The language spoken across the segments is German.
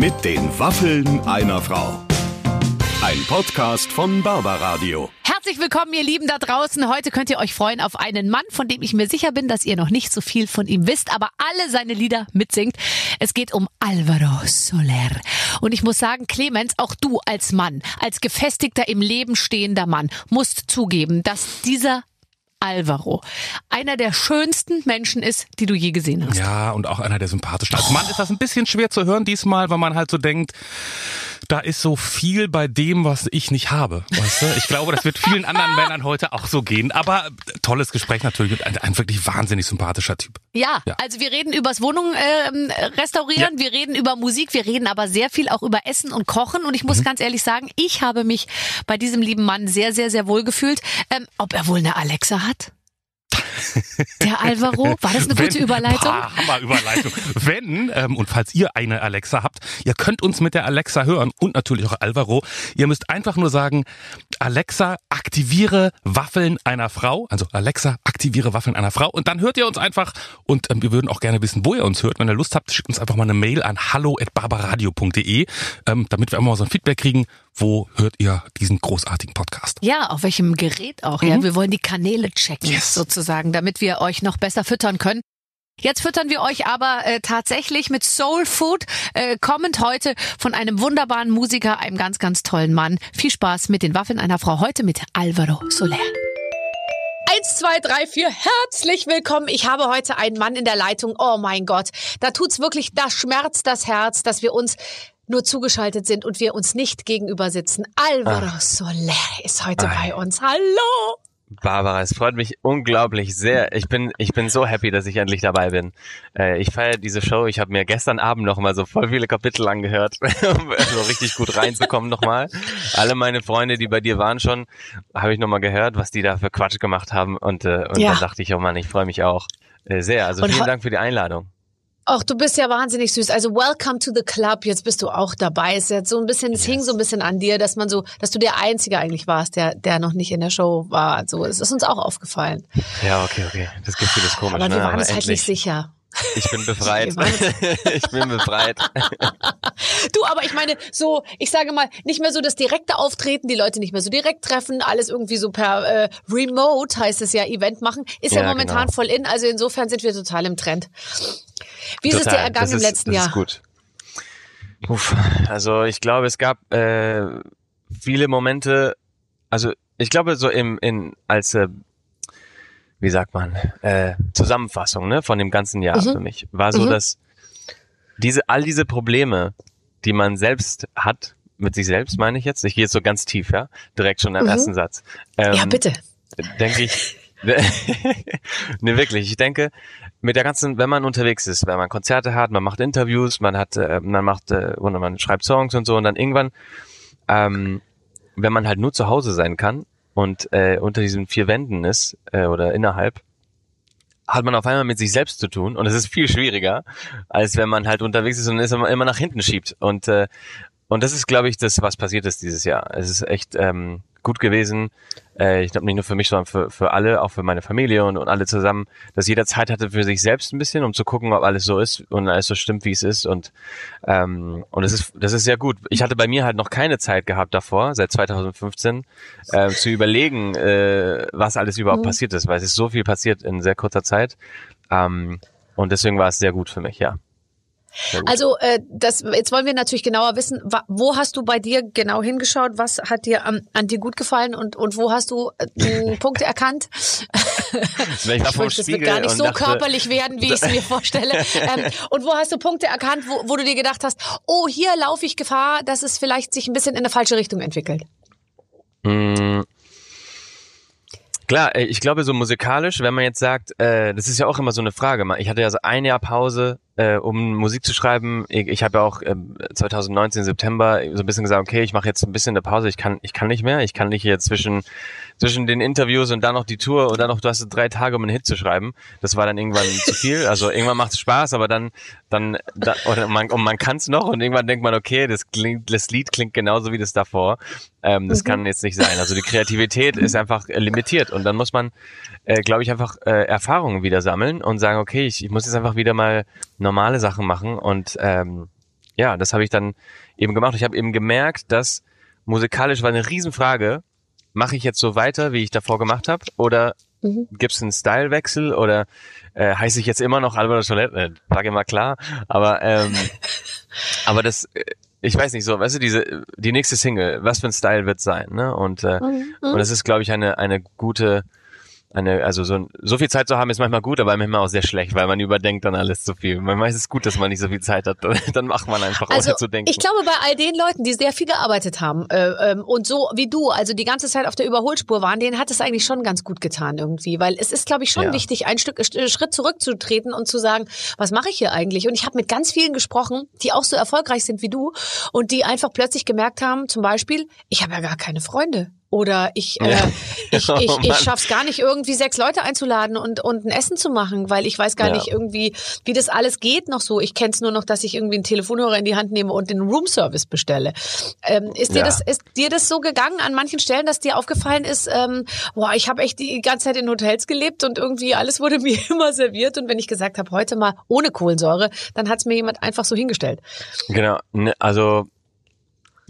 Mit den Waffeln einer Frau. Ein Podcast von Barbaradio. Herzlich willkommen, ihr Lieben da draußen. Heute könnt ihr euch freuen auf einen Mann, von dem ich mir sicher bin, dass ihr noch nicht so viel von ihm wisst, aber alle seine Lieder mitsingt. Es geht um Alvaro Soler. Und ich muss sagen, Clemens, auch du als Mann, als gefestigter im Leben stehender Mann, musst zugeben, dass dieser Alvaro einer der schönsten Menschen ist, die du je gesehen hast. Ja, und auch einer der sympathischen. Als Mann ist das ein bisschen schwer zu hören diesmal, weil man halt so denkt, da ist so viel bei dem, was ich nicht habe. Weißt du? Ich glaube, das wird vielen anderen Männern heute auch so gehen. Aber tolles Gespräch natürlich und ein, ein wirklich wahnsinnig sympathischer Typ. Ja, ja. also wir reden übers Wohnung äh, restaurieren, ja. wir reden über Musik, wir reden aber sehr viel auch über Essen und Kochen. Und ich muss mhm. ganz ehrlich sagen, ich habe mich bei diesem lieben Mann sehr, sehr, sehr wohl gefühlt. Ähm, ob er wohl eine Alexa hat? Der Alvaro, war das eine Wenn, gute Überleitung? Boah, Hammer Überleitung. Wenn, ähm, und falls ihr eine Alexa habt, ihr könnt uns mit der Alexa hören und natürlich auch Alvaro. Ihr müsst einfach nur sagen, Alexa, aktiviere Waffeln einer Frau. Also Alexa, aktiviere Waffeln einer Frau. Und dann hört ihr uns einfach. Und ähm, wir würden auch gerne wissen, wo ihr uns hört. Wenn ihr Lust habt, schickt uns einfach mal eine Mail an hallo.barbaradio.de, ähm, damit wir immer mal so ein Feedback kriegen. Wo hört ihr diesen großartigen Podcast? Ja, auf welchem Gerät auch. Mhm. Ja, wir wollen die Kanäle checken yes. sozusagen, damit wir euch noch besser füttern können. Jetzt füttern wir euch aber äh, tatsächlich mit Soul Food, äh, kommend heute von einem wunderbaren Musiker, einem ganz, ganz tollen Mann. Viel Spaß mit den Waffeln einer Frau heute mit Alvaro Soler. Eins, zwei, drei, vier. Herzlich willkommen. Ich habe heute einen Mann in der Leitung. Oh mein Gott. Da tut's wirklich, da schmerzt das Herz, dass wir uns nur zugeschaltet sind und wir uns nicht gegenüber sitzen. Alvaro ah. Soler ist heute Ai. bei uns. Hallo. Barbara, es freut mich unglaublich sehr. Ich bin, ich bin so happy, dass ich endlich dabei bin. Äh, ich feiere diese Show. Ich habe mir gestern Abend noch mal so voll viele Kapitel angehört, um so richtig gut reinzukommen nochmal. Alle meine Freunde, die bei dir waren schon, habe ich noch mal gehört, was die da für Quatsch gemacht haben. Und, äh, und ja. dann dachte ich, oh Mann, ich freue mich auch äh, sehr. Also vielen Dank für die Einladung. Ach, du bist ja wahnsinnig süß. Also welcome to the club. Jetzt bist du auch dabei. Es ist jetzt so ein bisschen, es hing so ein bisschen an dir, dass man so, dass du der Einzige eigentlich warst, der, der noch nicht in der Show war. Also es ist uns auch aufgefallen. Ja, okay, okay. Das Gefühl ist komisch. Aber wir ne? waren uns halt nicht sicher. Ich bin befreit. ich bin befreit. du, aber ich meine, so, ich sage mal, nicht mehr so das direkte Auftreten, die Leute nicht mehr so direkt treffen, alles irgendwie so per äh, Remote heißt es ja, Event machen, ist ja, ja momentan genau. voll in. Also insofern sind wir total im Trend. Wie Total. ist es dir ergangen ist, im letzten das Jahr? Ist gut. Uff, also ich glaube, es gab äh, viele Momente, also ich glaube so im in als äh, wie sagt man äh, Zusammenfassung ne von dem ganzen Jahr mhm. für mich war so, mhm. dass diese all diese Probleme, die man selbst hat mit sich selbst, meine ich jetzt, ich gehe jetzt so ganz tief, ja, direkt schon im mhm. ersten Satz. Ähm, ja bitte. Denke ich. ne, wirklich. Ich denke, mit der ganzen, wenn man unterwegs ist, wenn man Konzerte hat, man macht Interviews, man hat, äh, man macht, äh, oder man schreibt Songs und so und dann irgendwann, ähm, wenn man halt nur zu Hause sein kann und äh, unter diesen vier Wänden ist äh, oder innerhalb, hat man auf einmal mit sich selbst zu tun und es ist viel schwieriger, als wenn man halt unterwegs ist und immer, immer nach hinten schiebt. Und äh, und das ist, glaube ich, das, was passiert ist dieses Jahr. Es ist echt ähm, gut gewesen. Äh, ich glaube nicht nur für mich, sondern für, für alle, auch für meine Familie und, und alle zusammen, dass jeder Zeit hatte für sich selbst ein bisschen, um zu gucken, ob alles so ist und alles so stimmt, wie es ist. Und ähm, und das ist das ist sehr gut. Ich hatte bei mir halt noch keine Zeit gehabt davor, seit 2015, äh, zu überlegen, äh, was alles überhaupt mhm. passiert ist, weil es ist so viel passiert in sehr kurzer Zeit. Ähm, und deswegen war es sehr gut für mich, ja. Also äh, das, jetzt wollen wir natürlich genauer wissen, wo hast du bei dir genau hingeschaut? Was hat dir an, an dir gut gefallen und, und wo hast du äh, Punkte erkannt? ich, wünsche, das wird gar nicht so dachte, körperlich werden, wie ich es mir vorstelle. Ähm, und wo hast du Punkte erkannt, wo, wo du dir gedacht hast, oh, hier laufe ich Gefahr, dass es vielleicht sich ein bisschen in eine falsche Richtung entwickelt? Mm. Klar, äh, ich glaube so musikalisch, wenn man jetzt sagt, äh, das ist ja auch immer so eine Frage. Ich hatte ja so ein Jahr Pause äh, um Musik zu schreiben. Ich, ich habe ja auch äh, 2019 September so ein bisschen gesagt, okay, ich mache jetzt ein bisschen eine Pause. Ich kann, ich kann nicht mehr. Ich kann nicht hier zwischen zwischen den Interviews und dann noch die Tour und dann noch, du hast drei Tage, um einen Hit zu schreiben. Das war dann irgendwann zu viel. Also irgendwann macht es Spaß, aber dann, dann, da, oder man, und man kann es noch und irgendwann denkt man, okay, das klingt, das Lied klingt genauso wie das davor. Ähm, das mhm. kann jetzt nicht sein. Also die Kreativität ist einfach äh, limitiert und dann muss man, äh, glaube ich, einfach äh, Erfahrungen wieder sammeln und sagen, okay, ich, ich muss jetzt einfach wieder mal normale Sachen machen und ähm, ja, das habe ich dann eben gemacht. Ich habe eben gemerkt, dass musikalisch war eine Riesenfrage. Mache ich jetzt so weiter, wie ich davor gemacht habe, oder mhm. gibt es einen Stylewechsel oder äh, heiße ich jetzt immer noch Alvaro Soler? Äh, sag immer klar, aber ähm, aber das äh, ich weiß nicht so, weißt du, diese die nächste Single, was für ein Style wird sein, ne? Und äh, mhm. und das ist glaube ich eine eine gute eine, also so, so viel Zeit zu haben ist manchmal gut, aber manchmal auch sehr schlecht, weil man überdenkt dann alles zu viel. Manchmal ist es gut, dass man nicht so viel Zeit hat. dann macht man einfach, also, ohne zu denken. Ich glaube, bei all den Leuten, die sehr viel gearbeitet haben äh, ähm, und so wie du, also die ganze Zeit auf der Überholspur waren, denen hat es eigentlich schon ganz gut getan irgendwie, weil es ist, glaube ich, schon ja. wichtig, ein Stück Schritt zurückzutreten und zu sagen, was mache ich hier eigentlich? Und ich habe mit ganz vielen gesprochen, die auch so erfolgreich sind wie du und die einfach plötzlich gemerkt haben, zum Beispiel, ich habe ja gar keine Freunde. Oder ich, äh, ich, ich, ich, ich schaff's gar nicht, irgendwie sechs Leute einzuladen und, und ein Essen zu machen, weil ich weiß gar ja. nicht irgendwie, wie das alles geht noch so. Ich kenn's nur noch, dass ich irgendwie einen Telefonhörer in die Hand nehme und den Roomservice bestelle. Ähm, ist, dir ja. das, ist dir das so gegangen an manchen Stellen, dass dir aufgefallen ist, ähm, boah, ich habe echt die ganze Zeit in Hotels gelebt und irgendwie alles wurde mir immer serviert und wenn ich gesagt habe, heute mal ohne Kohlensäure, dann hat's mir jemand einfach so hingestellt. Genau, ne, also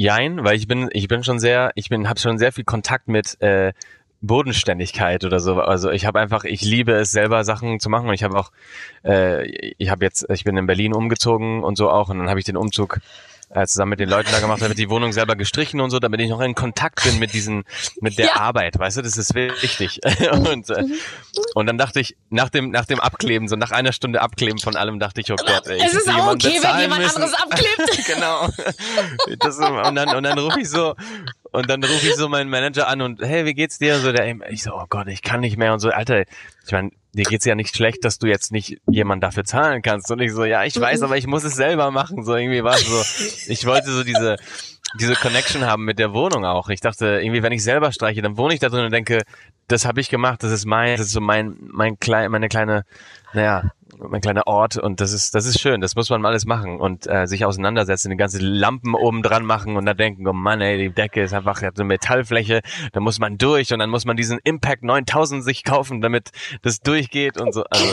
Jein, weil ich bin, ich bin schon sehr, ich bin, habe schon sehr viel Kontakt mit äh, Bodenständigkeit oder so. Also ich habe einfach, ich liebe es selber Sachen zu machen und ich habe auch, äh, ich habe jetzt, ich bin in Berlin umgezogen und so auch und dann habe ich den Umzug äh, zusammen mit den Leuten da gemacht, damit die Wohnung selber gestrichen und so, damit ich noch in Kontakt bin mit diesen, mit der ja. Arbeit, weißt du, das ist wichtig. und, äh, und dann dachte ich, nach dem, nach dem Abkleben, so nach einer Stunde Abkleben von allem, dachte ich, oh Gott, ey, es ist auch okay, wenn jemand müssen. anderes abklebt. genau. Das, und dann, und dann rufe ich so, und dann rufe ich so meinen Manager an und hey, wie geht's dir? So der, ich so, oh Gott, ich kann nicht mehr und so, Alter, ich meine, dir geht's ja nicht schlecht, dass du jetzt nicht jemand dafür zahlen kannst. Und ich so, ja, ich weiß, aber ich muss es selber machen. So irgendwie war es so, ich wollte so diese, diese Connection haben mit der Wohnung auch. Ich dachte, irgendwie, wenn ich selber streiche, dann wohne ich da drin und denke, das habe ich gemacht, das ist mein, das ist so mein, mein klein, meine kleine, naja, mein kleiner Ort und das ist, das ist schön, das muss man alles machen und äh, sich auseinandersetzen, die ganze Lampen oben dran machen und dann denken, oh Mann, ey, die Decke ist einfach eine Metallfläche, da muss man durch und dann muss man diesen Impact 9000 sich kaufen, damit das durchgeht und so. Also,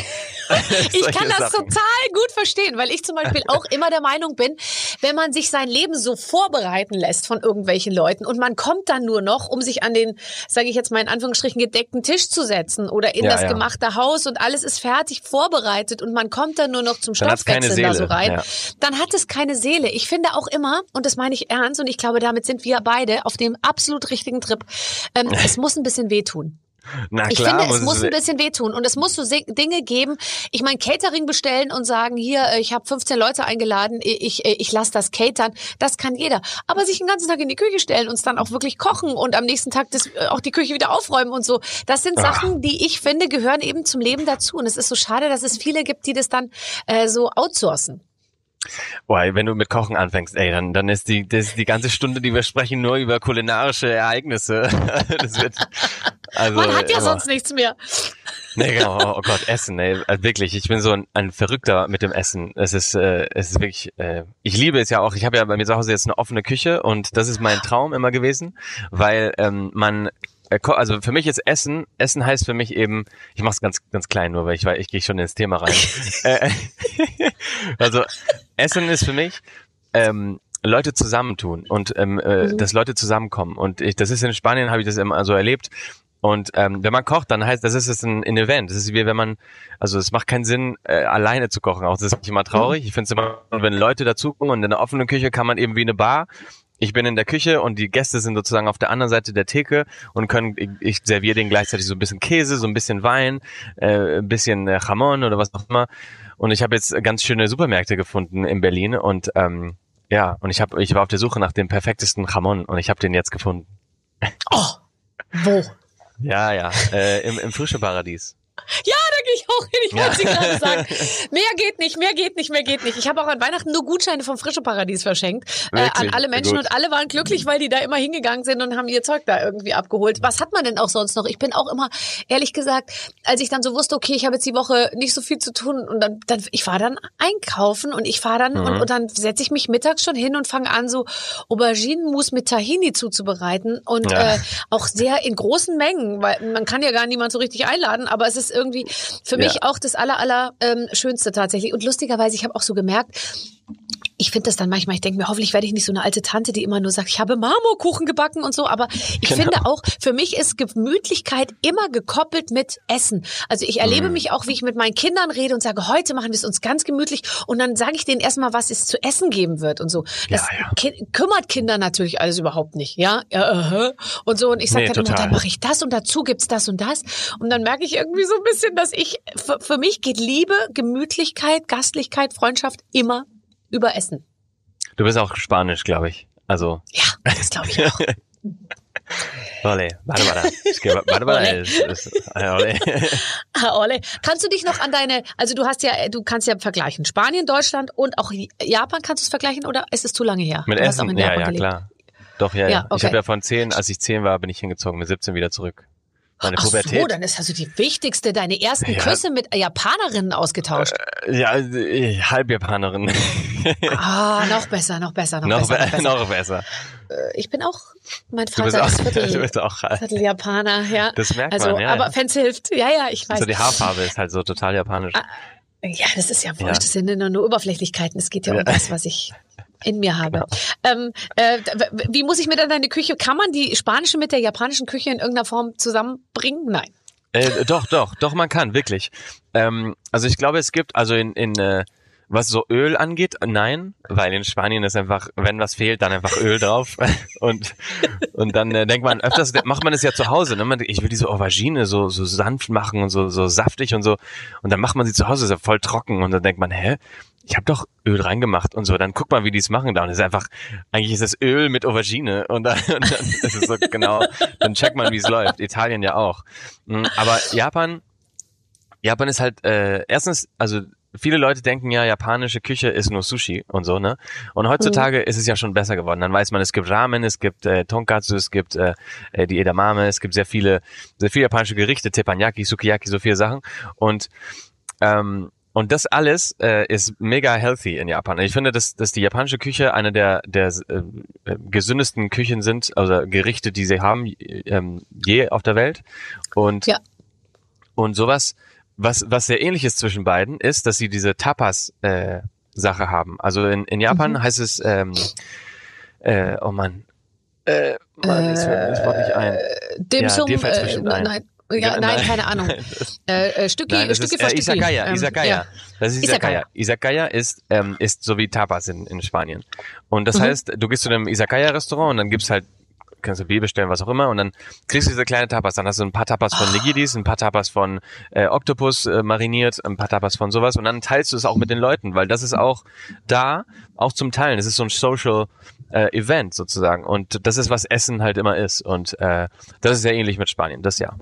ich kann das Sachen. total gut verstehen, weil ich zum Beispiel auch immer der Meinung bin, wenn man sich sein Leben so vorbereiten lässt von irgendwelchen Leuten und man kommt dann nur noch, um sich an den, sage ich jetzt mal in Anführungsstrichen, gedeckten Tisch zu setzen oder in ja, das ja. gemachte Haus und alles ist fertig vorbereitet arbeitet und man kommt dann nur noch zum Stoffwechsel da so rein, ja. dann hat es keine Seele. Ich finde auch immer, und das meine ich ernst, und ich glaube, damit sind wir beide auf dem absolut richtigen Trip, ähm, es muss ein bisschen wehtun. Na ich klar, finde, es muss ein bisschen wehtun und es muss so Dinge geben. Ich meine, Catering bestellen und sagen, hier, äh, ich habe 15 Leute eingeladen, ich, ich, äh, ich lasse das catern, das kann jeder. Aber sich den ganzen Tag in die Küche stellen und es dann auch wirklich kochen und am nächsten Tag das, äh, auch die Küche wieder aufräumen und so, das sind Ach. Sachen, die ich finde, gehören eben zum Leben dazu. Und es ist so schade, dass es viele gibt, die das dann äh, so outsourcen. Boah, wenn du mit Kochen anfängst, ey, dann, dann ist die, das die ganze Stunde, die wir sprechen, nur über kulinarische Ereignisse. das wird, also, Man hat ja immer. sonst nichts mehr. Nee, genau. Oh, oh Gott, Essen, ey. Also wirklich, ich bin so ein, ein Verrückter mit dem Essen. Es ist, äh, es ist wirklich, äh, ich liebe es ja auch. Ich habe ja bei mir zu Hause jetzt eine offene Küche und das ist mein Traum immer gewesen, weil ähm, man äh, also für mich ist Essen, Essen heißt für mich eben, ich mach's ganz ganz klein nur, weil ich weil ich gehe schon ins Thema rein. Äh, also Essen ist für mich ähm, Leute zusammentun und ähm, äh, mhm. dass Leute zusammenkommen und ich, das ist in Spanien habe ich das immer so erlebt und ähm, wenn man kocht, dann heißt das ist es ein, ein Event. Das ist wie wenn man, also es macht keinen Sinn, äh, alleine zu kochen. Auch das ist immer traurig. Ich finde es immer, wenn Leute dazukommen und in der offenen Küche kann man eben wie eine Bar. Ich bin in der Küche und die Gäste sind sozusagen auf der anderen Seite der Theke und können, ich, ich serviere denen gleichzeitig so ein bisschen Käse, so ein bisschen Wein, äh, ein bisschen äh, Jamon oder was auch immer. Und ich habe jetzt ganz schöne Supermärkte gefunden in Berlin und ähm, ja, und ich habe, ich war auf der Suche nach dem perfektesten Jamon und ich habe den jetzt gefunden. Oh, wo? Ja, ja, äh, im, im frische Paradies. Ja, ich auch hin. Ich wollte ja. gerade sagen. Mehr geht nicht, mehr geht nicht, mehr geht nicht. Ich habe auch an Weihnachten nur Gutscheine vom Frische Paradies verschenkt äh, an alle Menschen Gut. und alle waren glücklich, weil die da immer hingegangen sind und haben ihr Zeug da irgendwie abgeholt. Was hat man denn auch sonst noch? Ich bin auch immer, ehrlich gesagt, als ich dann so wusste, okay, ich habe jetzt die Woche nicht so viel zu tun und dann, dann ich fahre dann einkaufen und ich fahre dann mhm. und, und dann setze ich mich mittags schon hin und fange an, so Auberginenmus mit Tahini zuzubereiten und ja. äh, auch sehr in großen Mengen, weil man kann ja gar niemand so richtig einladen, aber es ist irgendwie für mich ja. auch das aller, aller ähm, Schönste tatsächlich. Und lustigerweise, ich habe auch so gemerkt, ich finde das dann manchmal, ich denke mir, hoffentlich werde ich nicht so eine alte Tante, die immer nur sagt, ich habe Marmorkuchen gebacken und so. Aber ich genau. finde auch, für mich ist Gemütlichkeit immer gekoppelt mit Essen. Also ich erlebe mm. mich auch, wie ich mit meinen Kindern rede und sage, heute machen wir es uns ganz gemütlich. Und dann sage ich denen erstmal, was es zu essen geben wird und so. Das ja, ja. kümmert Kinder natürlich alles überhaupt nicht. Ja, ja uh, und so. Und ich sage nee, dann immer, dann mache ich das und dazu gibt's das und das. Und dann merke ich irgendwie so ein bisschen, dass ich, für, für mich geht Liebe, Gemütlichkeit, Gastlichkeit, Freundschaft immer über Essen. Du bist auch Spanisch, glaube ich. Also. Ja, das glaube ich auch. Ole, warte, warte. Warte, warte. Ole. Ah, ole. Kannst du dich noch an deine, also du hast ja, du kannst ja vergleichen. Spanien, Deutschland und auch Japan kannst du es vergleichen oder ist es zu lange her? Mit du Essen? ja, ja, gelebt. klar. Doch, ja, ja. ja. Okay. Ich habe ja von zehn, als ich zehn war, bin ich hingezogen, mit 17 wieder zurück. Meine Ach Pubertät. so, dann ist also die wichtigste, deine ersten ja. Küsse mit Japanerinnen ausgetauscht. Äh, ja, äh, Halbjapanerin. ah, noch besser, noch besser, noch, noch besser. Noch besser. Noch besser. Äh, ich bin auch, mein Vater ist Viertel, du bist auch, Viertel Japaner, ja. Das merkt also, man, ja. Aber Fans hilft, ja, ja, ich weiß. Also die Haarfarbe ist halt so total japanisch. Ah, ja, das ist ja wurscht, ja. das sind nur, nur Oberflächlichkeiten. Es geht ja um das, was ich in mir habe. Genau. Ähm, äh, wie muss ich mir dann deine Küche, kann man die spanische mit der japanischen Küche in irgendeiner Form zusammenbringen? Nein. Äh, doch, doch, doch, man kann, wirklich. Ähm, also ich glaube, es gibt, also in, in äh, was so Öl angeht, nein, weil in Spanien ist einfach, wenn was fehlt, dann einfach Öl drauf und und dann äh, denkt man öfters macht man es ja zu Hause, ne? Man, ich will diese Aubergine so so sanft machen und so so saftig und so und dann macht man sie zu Hause, ist ja voll trocken und dann denkt man, hä, ich habe doch Öl reingemacht und so. Dann guck mal, wie die es machen da. Und es ist einfach, eigentlich ist es Öl mit Aubergine und dann, und dann ist es so genau, dann checkt man, wie es läuft. Italien ja auch. Mhm, aber Japan, Japan ist halt, äh, erstens, also viele Leute denken ja, japanische Küche ist nur Sushi und so, ne? Und heutzutage mhm. ist es ja schon besser geworden. Dann weiß man, es gibt Ramen, es gibt äh, Tonkatsu, es gibt äh, äh die Edamame, es gibt sehr viele, sehr viele japanische Gerichte, Teppanyaki, Sukiyaki, so viele Sachen. Und ähm, und das alles äh, ist mega healthy in Japan. Ich finde, dass, dass die japanische Küche eine der, der äh, gesündesten Küchen sind, also Gerichte, die sie haben, ähm, je auf der Welt. Und, ja. und sowas, was, was sehr ähnlich ist zwischen beiden, ist, dass sie diese Tapas-Sache äh, haben. Also in, in Japan mhm. heißt es, ähm, äh, oh man, äh, Mann, äh, das fällt nicht ein. Dem ja, dir fällt's bestimmt ein. Nein. Ja, nein, keine Ahnung. äh, äh, Stücki, nein, Stücki ist, für äh, Stücki. Isakaya, ähm, Isakaya. Ja. Das ist Isakaya. Isakaya ist, ähm, ist so wie Tapas in, in Spanien. Und das mhm. heißt, du gehst zu einem Isakaya-Restaurant und dann gibt's halt kannst du Bier bestellen, was auch immer, und dann kriegst du diese kleine Tapas. Dann hast du ein paar Tapas von Nigidis, ein paar Tapas von äh, Octopus äh, mariniert, ein paar Tapas von sowas, und dann teilst du es auch mit den Leuten, weil das ist auch da, auch zum Teilen. Es ist so ein Social äh, Event sozusagen. Und das ist, was Essen halt immer ist. Und äh, das ist sehr ähnlich mit Spanien, das ja.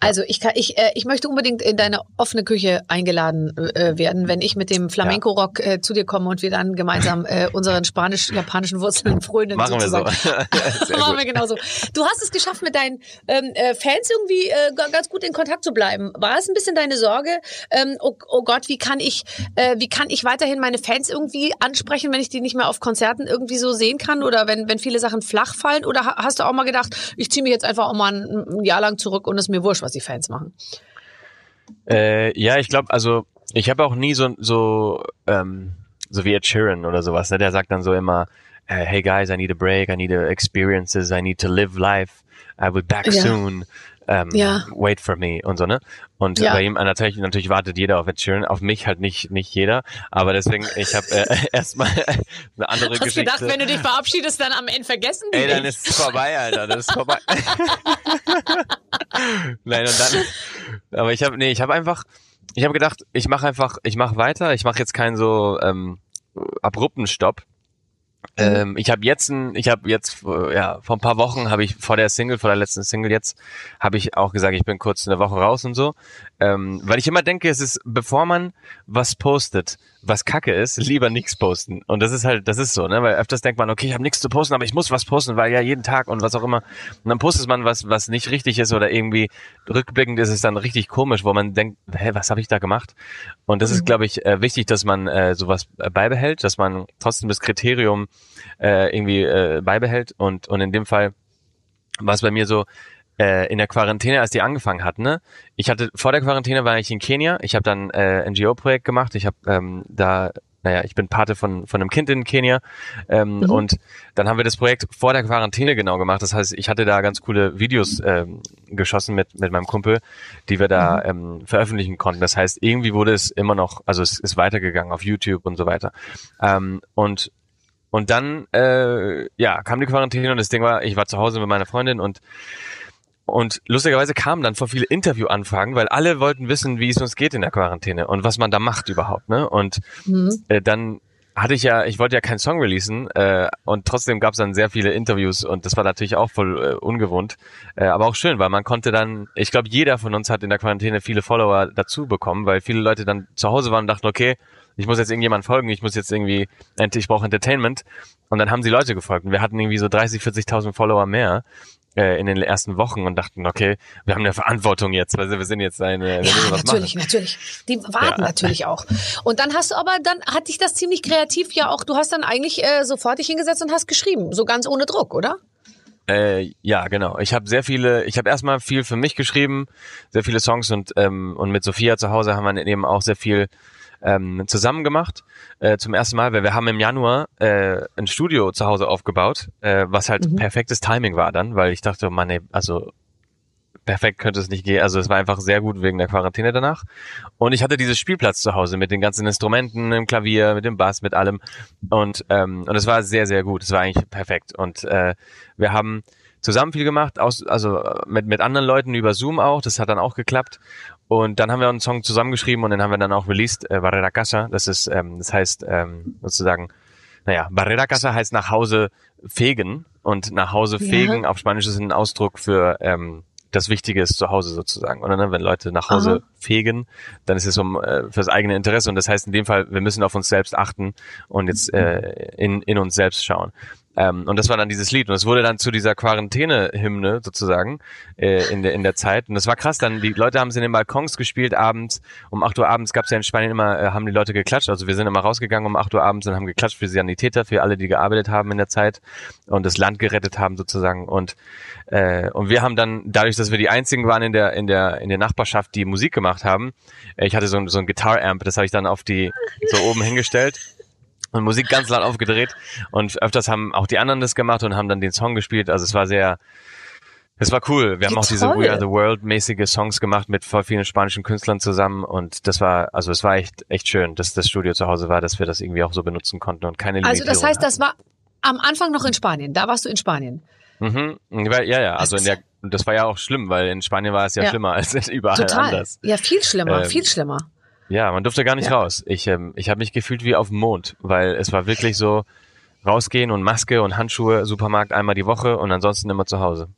Also ich kann, ich, äh, ich möchte unbedingt in deine offene Küche eingeladen äh, werden, wenn ich mit dem Flamenco-Rock äh, zu dir komme und wir dann gemeinsam äh, unseren spanisch-japanischen Wurzeln frönen. Machen sozusagen. wir so. Machen wir genauso. Du hast es geschafft, mit deinen ähm, äh, Fans irgendwie äh, ganz gut in Kontakt zu bleiben. War es ein bisschen deine Sorge? Ähm, oh, oh Gott, wie kann ich, äh, wie kann ich weiterhin meine Fans irgendwie ansprechen, wenn ich die nicht mehr auf Konzerten irgendwie so sehen kann oder wenn, wenn viele Sachen flach fallen? Oder hast du auch mal gedacht, ich ziehe mich jetzt einfach auch mal ein, ein Jahr lang zurück und es mir wurscht, was die Fans machen. Äh, ja, ich glaube, also ich habe auch nie so so ähm, so wie Ed Sheeran oder sowas. Ne? Der sagt dann so immer, äh, hey guys, I need a break, I need a experiences, I need to live life, I will back ja. soon. Ähm, ja. Wait for me und so, ne? Und ja. bei ihm natürlich, natürlich wartet jeder auf Ed Sheeran, auf mich halt nicht nicht jeder, aber deswegen, ich habe äh, erstmal eine andere Hast Geschichte. Hast gedacht, wenn du dich verabschiedest, dann am Ende vergessen die Ey, dann ist es vorbei, Alter, das ist vorbei. Nein, und dann, aber ich habe, nee, ich habe einfach, ich habe gedacht, ich mache einfach, ich mache weiter, ich mache jetzt keinen so ähm, abrupten Stopp. Ähm, ich habe jetzt, ein, ich habe jetzt, ja, vor ein paar Wochen habe ich vor der Single, vor der letzten Single jetzt, habe ich auch gesagt, ich bin kurz eine Woche raus und so, ähm, weil ich immer denke, es ist, bevor man was postet, was Kacke ist, lieber nichts posten. Und das ist halt, das ist so, ne, weil öfters denkt man, okay, ich habe nichts zu posten, aber ich muss was posten, weil ja jeden Tag und was auch immer. Und dann postet man was, was nicht richtig ist oder irgendwie rückblickend ist es dann richtig komisch, wo man denkt, hä, was habe ich da gemacht? Und das mhm. ist, glaube ich, äh, wichtig, dass man äh, sowas beibehält, dass man trotzdem das Kriterium äh, irgendwie äh, beibehält. Und, und in dem Fall war es bei mir so, äh, in der Quarantäne, als die angefangen hat, ne? Ich hatte vor der Quarantäne war ich in Kenia. Ich habe dann äh, NGO-Projekt gemacht. Ich habe ähm, da naja, ich bin Pate von, von einem Kind in Kenia. Ähm, mhm. Und dann haben wir das Projekt vor der Quarantäne genau gemacht. Das heißt, ich hatte da ganz coole Videos ähm, geschossen mit, mit meinem Kumpel, die wir da mhm. ähm, veröffentlichen konnten. Das heißt, irgendwie wurde es immer noch, also es ist weitergegangen auf YouTube und so weiter. Ähm, und und dann, äh, ja, kam die Quarantäne und das Ding war, ich war zu Hause mit meiner Freundin und und lustigerweise kamen dann vor viele Interviewanfragen, weil alle wollten wissen, wie es uns geht in der Quarantäne und was man da macht überhaupt. Ne? Und mhm. äh, dann hatte ich ja, ich wollte ja keinen Song releasen äh, und trotzdem gab es dann sehr viele Interviews und das war natürlich auch voll äh, ungewohnt, äh, aber auch schön, weil man konnte dann, ich glaube, jeder von uns hat in der Quarantäne viele Follower dazu bekommen, weil viele Leute dann zu Hause waren und dachten, okay, ich muss jetzt irgendjemand folgen, ich muss jetzt irgendwie, ich brauche Entertainment und dann haben sie Leute gefolgt und wir hatten irgendwie so 30, 40.000 Follower mehr äh, in den ersten Wochen und dachten, okay, wir haben eine Verantwortung jetzt, weil wir sind jetzt eine. Ja, natürlich, machen. natürlich. Die warten ja. natürlich auch. Und dann hast du aber, dann hat dich das ziemlich kreativ ja auch, du hast dann eigentlich äh, sofort dich hingesetzt und hast geschrieben, so ganz ohne Druck, oder? Äh, ja, genau. Ich habe sehr viele, ich habe erstmal viel für mich geschrieben, sehr viele Songs und, ähm, und mit Sophia zu Hause haben wir eben auch sehr viel ähm, zusammen gemacht äh, zum ersten Mal, weil wir haben im Januar äh, ein Studio zu Hause aufgebaut, äh, was halt mhm. perfektes Timing war dann, weil ich dachte, man, ey, also perfekt könnte es nicht gehen. Also es war einfach sehr gut wegen der Quarantäne danach. Und ich hatte dieses Spielplatz zu Hause mit den ganzen Instrumenten, im Klavier, mit dem Bass, mit allem. Und ähm, und es war sehr sehr gut. Es war eigentlich perfekt. Und äh, wir haben zusammen viel gemacht, aus, also mit mit anderen Leuten über Zoom auch. Das hat dann auch geklappt. Und dann haben wir einen Song zusammengeschrieben und den haben wir dann auch released, äh, Barrera Casa. Das ist, ähm, das heißt ähm, sozusagen, naja, Barrera Casa heißt nach Hause fegen und nach Hause fegen ja. auf Spanisch ist ein Ausdruck für ähm, das Wichtige ist zu Hause sozusagen. Und dann, wenn Leute nach Hause Aha. fegen, dann ist es um äh, fürs eigene Interesse. Und das heißt in dem Fall, wir müssen auf uns selbst achten und jetzt äh, in, in uns selbst schauen. Ähm, und das war dann dieses Lied. Und es wurde dann zu dieser Quarantäne-Hymne sozusagen äh, in, der, in der Zeit. Und das war krass. Dann die Leute haben es in den Balkons gespielt abends. Um 8 Uhr abends gab es ja in Spanien immer, äh, haben die Leute geklatscht. Also wir sind immer rausgegangen um 8 Uhr abends und haben geklatscht für Sanitäter, für alle, die gearbeitet haben in der Zeit und das Land gerettet haben sozusagen. Und äh, und wir haben dann, dadurch, dass wir die einzigen waren in der in der in der Nachbarschaft, die Musik gemacht haben, äh, ich hatte so ein, so ein Guitar-Amp, das habe ich dann auf die so oben hingestellt und Musik ganz laut aufgedreht und öfters haben auch die anderen das gemacht und haben dann den Song gespielt. Also es war sehr, es war cool. Wir haben auch diese We Are the World mäßige Songs gemacht mit voll vielen spanischen Künstlern zusammen und das war, also es war echt, echt schön, dass das Studio zu Hause war, dass wir das irgendwie auch so benutzen konnten und keine Also das heißt, hatten. das war am Anfang noch in Spanien. Da warst du in Spanien. Mhm. Ja, ja, also in der, das war ja auch schlimm, weil in Spanien war es ja, ja. schlimmer als überall Total. anders. Ja, viel schlimmer, ähm, viel schlimmer. Ja, man durfte gar nicht ja. raus. Ich, ähm, ich habe mich gefühlt wie auf dem Mond, weil es war wirklich so rausgehen und Maske und Handschuhe, Supermarkt einmal die Woche und ansonsten immer zu Hause.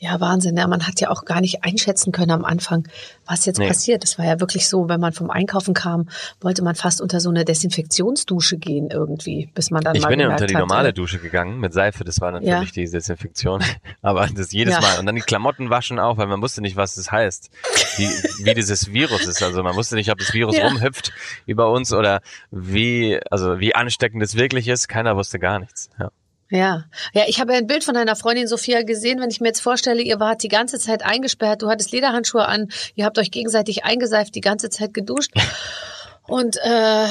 Ja, Wahnsinn. Ja, man hat ja auch gar nicht einschätzen können am Anfang, was jetzt nee. passiert. Das war ja wirklich so, wenn man vom Einkaufen kam, wollte man fast unter so eine Desinfektionsdusche gehen irgendwie, bis man dann ich mal bin ja unter die normale Dusche gegangen mit Seife. Das war natürlich ja. die Desinfektion. Aber das jedes ja. Mal. Und dann die Klamotten waschen auch, weil man wusste nicht, was das heißt. Wie, wie dieses Virus ist. Also man wusste nicht, ob das Virus ja. rumhüpft über uns oder wie, also wie ansteckend es wirklich ist. Keiner wusste gar nichts. Ja. Ja, ja, ich habe ein Bild von deiner Freundin Sophia gesehen. Wenn ich mir jetzt vorstelle, ihr wart die ganze Zeit eingesperrt, du hattest Lederhandschuhe an, ihr habt euch gegenseitig eingeseift, die ganze Zeit geduscht. Und äh,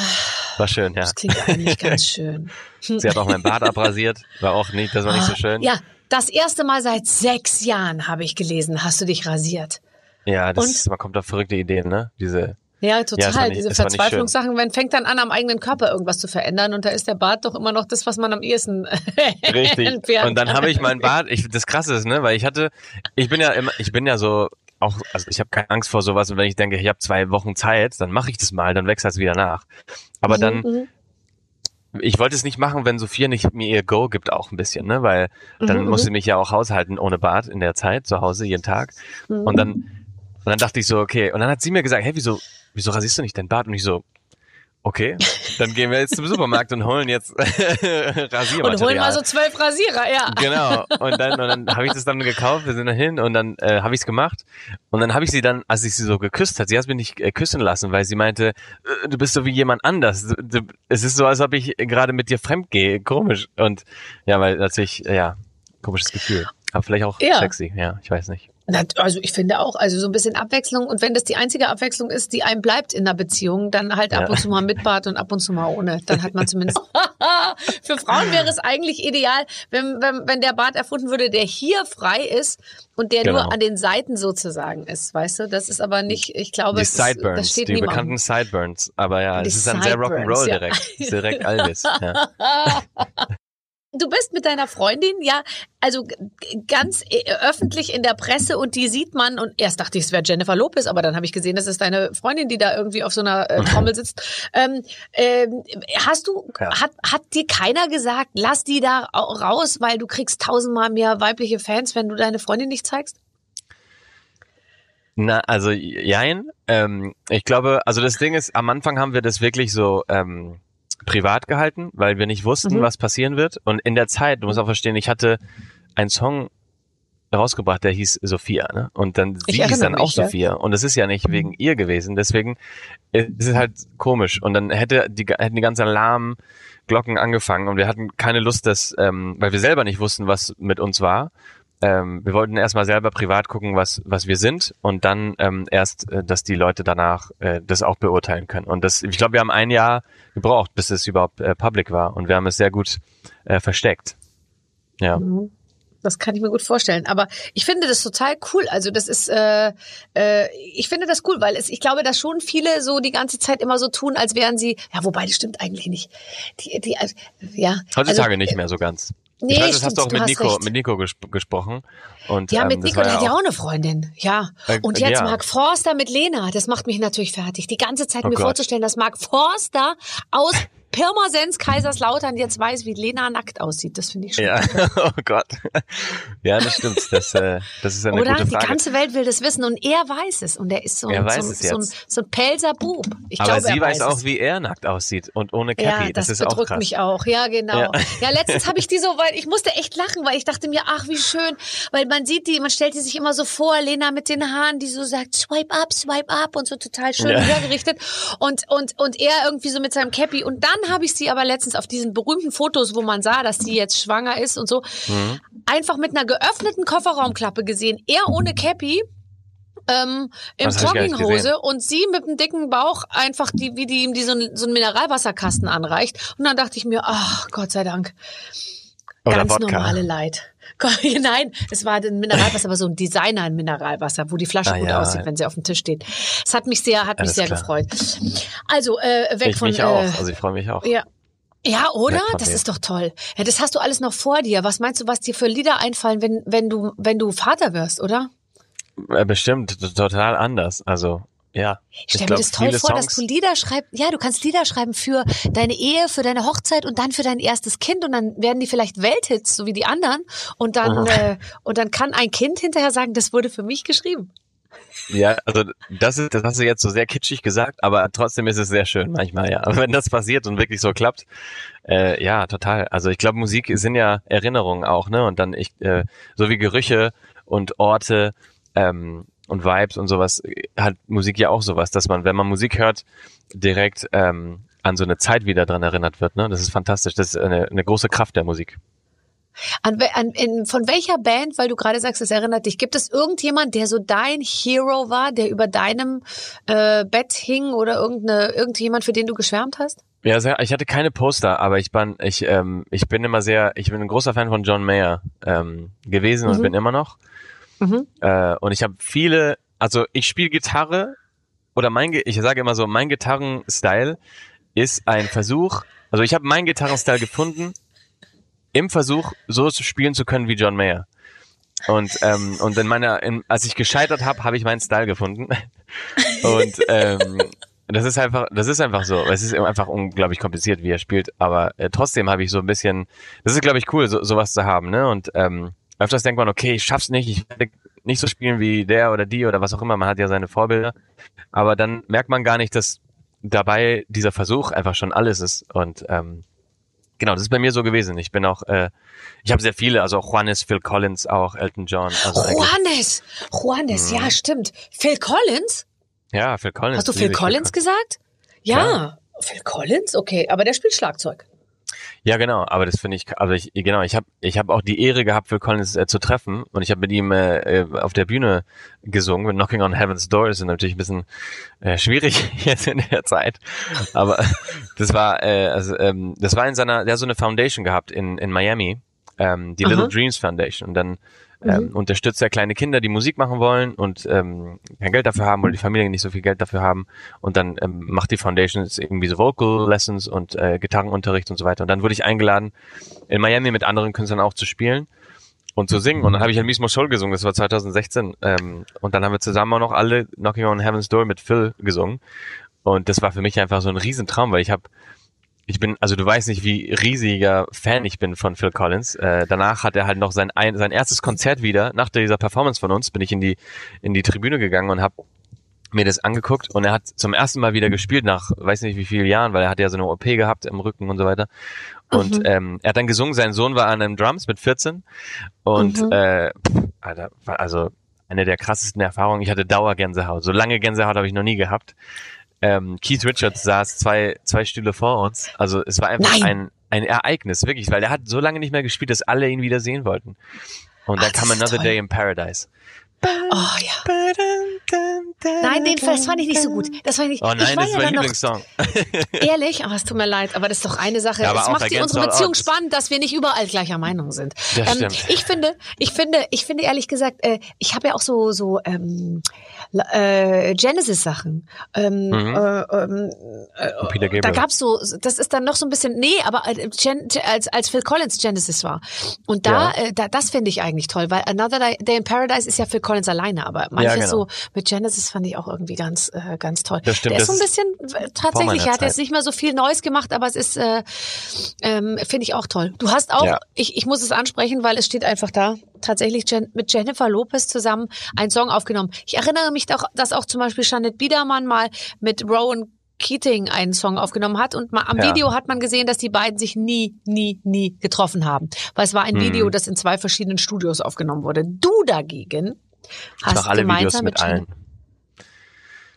war schön, ja. Das klingt eigentlich ganz schön. Sie hat auch mein Bart abrasiert, war auch nicht, das war nicht so ah, schön. Ja, das erste Mal seit sechs Jahren habe ich gelesen, hast du dich rasiert. Ja, das Und? man kommt auf verrückte Ideen, ne? Diese ja, total. Ja, nicht, Diese Verzweiflungssachen, man fängt dann an, am eigenen Körper irgendwas zu verändern und da ist der Bart doch immer noch das, was man am ehesten Richtig. und dann habe ich meinen Bart, ich, das krasse ist, ne, weil ich hatte, ich bin ja immer, ich bin ja so auch, also ich habe keine Angst vor sowas und wenn ich denke, ich habe zwei Wochen Zeit, dann mache ich das mal, dann wächst das wieder nach. Aber mhm, dann, mhm. ich wollte es nicht machen, wenn Sophia nicht mir ihr Go gibt auch ein bisschen, ne, weil dann mhm, muss sie mhm. mich ja auch haushalten ohne Bart in der Zeit zu Hause jeden Tag mhm. und dann und dann dachte ich so, okay. Und dann hat sie mir gesagt, hey, wieso, wieso rasierst du nicht dein Bart? Und ich so, okay, dann gehen wir jetzt zum Supermarkt und holen jetzt Rasiermaterial. Und holen mal so zwölf Rasierer, ja. Genau. Und dann, und dann habe ich das dann gekauft, wir sind dann hin und dann äh, habe ich es gemacht. Und dann habe ich sie dann, als ich sie so geküsst hat, sie hat mich nicht äh, küssen lassen, weil sie meinte, äh, du bist so wie jemand anders. Du, du, es ist so, als ob ich gerade mit dir fremd gehe. Komisch. Und ja, weil natürlich, ja, komisches Gefühl. Aber vielleicht auch ja. sexy, ja, ich weiß nicht. Also ich finde auch, also so ein bisschen Abwechslung und wenn das die einzige Abwechslung ist, die einem bleibt in einer Beziehung, dann halt ab und zu mal mit Bart und ab und zu mal ohne. Dann hat man zumindest. Für Frauen wäre es eigentlich ideal, wenn, wenn, wenn der Bart erfunden würde, der hier frei ist und der Genau. nur an den Seiten sozusagen ist, weißt du? Das ist aber nicht, ich glaube, Die es ist, das Sideburns, steht die niemandem. bekannten Sideburns. Aber ja, Die es ist dann sehr Sideburns, Rock'n'Roll ja. direkt. Direkt Elvis. Ja. Du bist mit deiner Freundin ja, also ganz äh, öffentlich in der Presse und die sieht man und erst dachte ich, es wäre Jennifer Lopez, aber dann habe ich gesehen, das ist deine Freundin, die da irgendwie auf so einer äh, Trommel sitzt. Ähm, ähm, hast du, Ja. hat, hat dir keiner gesagt, lass die da au- raus, weil du kriegst tausendmal mehr weibliche Fans, wenn du deine Freundin nicht zeigst? Na, also jein. Ähm, ich glaube, also das Ding ist, am Anfang haben wir das wirklich so ähm, privat gehalten, weil wir nicht wussten, Mhm. was passieren wird. Und in der Zeit, du musst auch verstehen, ich hatte einen Song rausgebracht, der hieß Sophia, ne? Und dann sie hieß dann auch ja. Sophia. Und es ist ja nicht wegen ihr gewesen. Deswegen ist es halt komisch. Und dann hätte die, hätten die ganzen Alarmglocken angefangen und wir hatten keine Lust, dass, ähm, weil wir selber nicht wussten, was mit uns war. Ähm, wir wollten erstmal selber privat gucken, was, was wir sind und dann ähm, erst, äh, dass die Leute danach äh, das auch beurteilen können. Und das, ich glaube, wir haben ein Jahr gebraucht, bis es überhaupt äh, public war und wir haben es sehr gut äh, versteckt. Ja. Mhm. Das kann ich mir gut vorstellen. Aber ich finde das total cool. Also das ist, äh, äh, ich finde das cool, weil es, ich glaube, dass schon viele so die ganze Zeit immer so tun, als wären sie, ja, wobei das stimmt eigentlich nicht. Die, die, also, ja. Heutzutage also, nicht mehr so ganz. Nee, ich weiß, das stimmt, hast du auch du mit hast Nico, recht. mit Nico gesp gesprochen. Und, Ja, ähm, mit das Nico, der hat ja auch- auch eine Freundin. Ja. Äh, Und jetzt ja. Mark Forster mit Lena. Das macht mich natürlich fertig. Die ganze Zeit Oh mir Gott. vorzustellen, dass Mark Forster aus Pirmasens Kaiserslautern jetzt weiß, wie Lena nackt aussieht. Das finde ich schon. Ja, oh Gott. Ja, das stimmt. Das, äh, das ist eine Oder? gute Die Frage. ganze Welt will das wissen und er weiß es. Und er ist so, Er ein, weiß so, so, ein, so ein Pelzer Bub. Ich Aber glaube, sie er weiß auch, wie er nackt aussieht und ohne Ja, Cappy. das, das, ist auch bedrückt krass. mich auch. Ja, genau. Ja, Ja. letztens habe ich die so, weil ich musste echt lachen, weil ich dachte mir, ach, wie schön, weil man sieht die, man stellt die sich immer so vor, Lena mit den Haaren, die so sagt, swipe up, swipe up und so total schön Ja. hergerichtet und und und er irgendwie so mit seinem Cappy und dann habe ich sie aber letztens auf diesen berühmten Fotos, wo man sah, dass sie jetzt schwanger ist und so, Mhm. einfach mit einer geöffneten Kofferraumklappe gesehen. Er ohne Cappy. Ähm, Im Jogginghose und sie mit dem dicken Bauch einfach die, wie die ihm die so, so einen Mineralwasserkasten anreicht. Und dann dachte ich mir, ach Gott sei Dank, Oder ganz normale Leid. Nein, es war ein Mineralwasser, aber so ein Designer ein Mineralwasser, wo die Flasche Ah, gut ja. aussieht, wenn sie auf dem Tisch steht. Es hat mich sehr, hat mich Alles sehr klar. gefreut. Also äh, weg Ich von mich auch. Äh, Also ich freue mich auch. ja. Ja, oder? Das ist doch toll. Ja, das hast du alles noch vor dir. Was meinst du, was dir für Lieder einfallen, wenn, wenn du, wenn du Vater wirst, oder? Äh, Bestimmt, total anders. Also, ja. Ich stell mir glaub, das toll vor, dass Songs- du Lieder schreibst. Ja, du kannst Lieder schreiben für deine Ehe, für deine Hochzeit und dann für dein erstes Kind und dann werden die vielleicht Welthits, so wie die anderen. Und dann, Mhm. äh, und dann kann ein Kind hinterher sagen, das wurde für mich geschrieben. Ja, also das ist, das hast du jetzt so sehr kitschig gesagt, aber trotzdem ist es sehr schön manchmal, ja. Aber wenn das passiert und wirklich so klappt, äh, ja, total. Also ich glaube, Musik sind ja Erinnerungen auch, ne? Und dann ich, äh, so wie Gerüche und Orte ähm, und Vibes und sowas, äh, hat Musik ja auch sowas, dass man, wenn man Musik hört, direkt ähm, an so eine Zeit wieder dran erinnert wird, ne? Das ist fantastisch. Das ist eine, eine große Kraft der Musik. An, an, in, von welcher Band, weil du gerade sagst, es erinnert dich, gibt es irgendjemand, der so dein Hero war, der über deinem äh, Bett hing oder irgendeine, irgendjemand, für den du geschwärmt hast? Ja, sehr, ich hatte keine Poster, aber ich bin, ich, ähm, ich bin immer sehr, ich bin ein großer Fan von John Mayer ähm, gewesen und Mhm. bin immer noch. Mhm. Äh, und ich habe viele, also ich spiele Gitarre oder mein, ich sage immer so, mein Gitarrenstyle ist ein Versuch, also ich habe meinen Gitarrenstyle gefunden im Versuch, so spielen zu können wie John Mayer. Und ähm, und in meiner, in, als ich gescheitert habe, habe ich meinen Style gefunden. Und ähm, das ist einfach, das ist einfach so. Es ist einfach unglaublich kompliziert, wie er spielt. Aber äh, trotzdem habe ich so ein bisschen, das ist, glaube ich, cool, so, sowas zu haben. Ne? Und ähm, öfters denkt man, okay, ich schaff's nicht, ich werde nicht so spielen wie der oder die oder was auch immer. Man hat ja seine Vorbilder. Aber dann merkt man gar nicht, dass dabei dieser Versuch einfach schon alles ist. Und ähm, genau, das ist bei mir so gewesen. Ich bin auch, äh, ich habe sehr viele, also auch Juanes, Phil Collins, auch Elton John. Also Juanes! Juanes, ja, stimmt. Phil Collins? ja, Phil Collins. Hast du Phil Collins gesagt? Ja. Phil Collins? Okay, aber der spielt Schlagzeug. Ja, genau, aber das finde ich, also ich, genau, ich habe ich hab auch die Ehre gehabt, Phil Collins äh, zu treffen und ich habe mit ihm äh, äh, auf der Bühne gesungen, mit Knocking on Heaven's Door, ist natürlich ein bisschen äh, schwierig jetzt in der Zeit, aber das war, äh, also, ähm, das war in seiner, der hat so eine Foundation gehabt in, in Miami, ähm, die Aha. Little Dreams Foundation und dann ähm, mhm. unterstützt er kleine Kinder, die Musik machen wollen und ähm, kein Geld dafür haben oder die Familien nicht so viel Geld dafür haben. Und dann ähm, macht die Foundation irgendwie so Vocal Lessons und äh, Gitarrenunterricht und so weiter. Und dann wurde ich eingeladen, in Miami mit anderen Künstlern auch zu spielen und zu singen. Und dann habe ich ein Mismo Soul gesungen, das war 2016. Ähm, und dann haben wir zusammen auch noch alle Knocking on Heaven's Door mit Phil gesungen. Und das war für mich einfach so ein Riesentraum, weil ich habe ich bin, also du weißt nicht, wie riesiger Fan ich bin von Phil Collins. Äh, danach hat er halt noch sein ein, sein erstes Konzert wieder. Nach dieser Performance von uns bin ich in die in die Tribüne gegangen und habe mir das angeguckt und er hat zum ersten Mal wieder gespielt nach weiß nicht wie vielen Jahren, weil er hat ja so eine OP gehabt im Rücken und so weiter. Und mhm. ähm, er hat dann gesungen, sein Sohn war an einem Drums mit 14 und mhm. äh, Alter, also eine der krassesten Erfahrungen. Ich hatte Dauergänsehaut. So lange Gänsehaut habe ich noch nie gehabt ähm, Keith Richards saß zwei, zwei Stühle vor uns. Also es war einfach ein, ein Ereignis, wirklich, weil er hat so lange nicht mehr gespielt, dass alle ihn wieder sehen wollten. Und dann Ach, kam Another Day in Paradise. Oh ja. Nein, den das fand ich nicht so gut. Das fand ich, oh nein, ich war das ja war mein Lieblingssong. Ehrlich? Oh, es tut mir leid, aber das ist doch eine Sache. Ja, es macht die unsere Beziehung spannend, dass wir nicht überall gleicher Meinung sind. Das ähm, stimmt. Ich finde, ich finde, ich finde ehrlich gesagt, äh, ich habe ja auch so so ähm, äh, Genesis-Sachen. Ähm, mhm. äh, ähm, äh, da gab's so, das ist dann noch so ein bisschen, nee, aber Gen, als als Phil Collins Genesis war. Und da, ja. äh, da das finde ich eigentlich toll, weil Another Day in Paradise ist ja Phil Collins alleine, aber manches ja, genau. so mit Genesis fand ich auch irgendwie ganz, äh, ganz toll. Das stimmt, Der ist so ein bisschen, tatsächlich, er hat jetzt nicht mehr so viel Neues gemacht, aber es ist, äh, ähm, finde ich auch toll. Du hast auch, ja. ich, ich muss es ansprechen, weil es steht einfach da, tatsächlich Jen, mit Jennifer Lopez zusammen einen Song aufgenommen. Ich erinnere mich doch, dass auch zum Beispiel Janet Biedermann mal mit Rowan Keating einen Song aufgenommen hat und am ja. Video hat man gesehen, dass die beiden sich nie, nie, nie getroffen haben. Weil es war ein hm. Video, das in zwei verschiedenen Studios aufgenommen wurde. Du dagegen hast alle gemeinsam Videos mit, mit allen.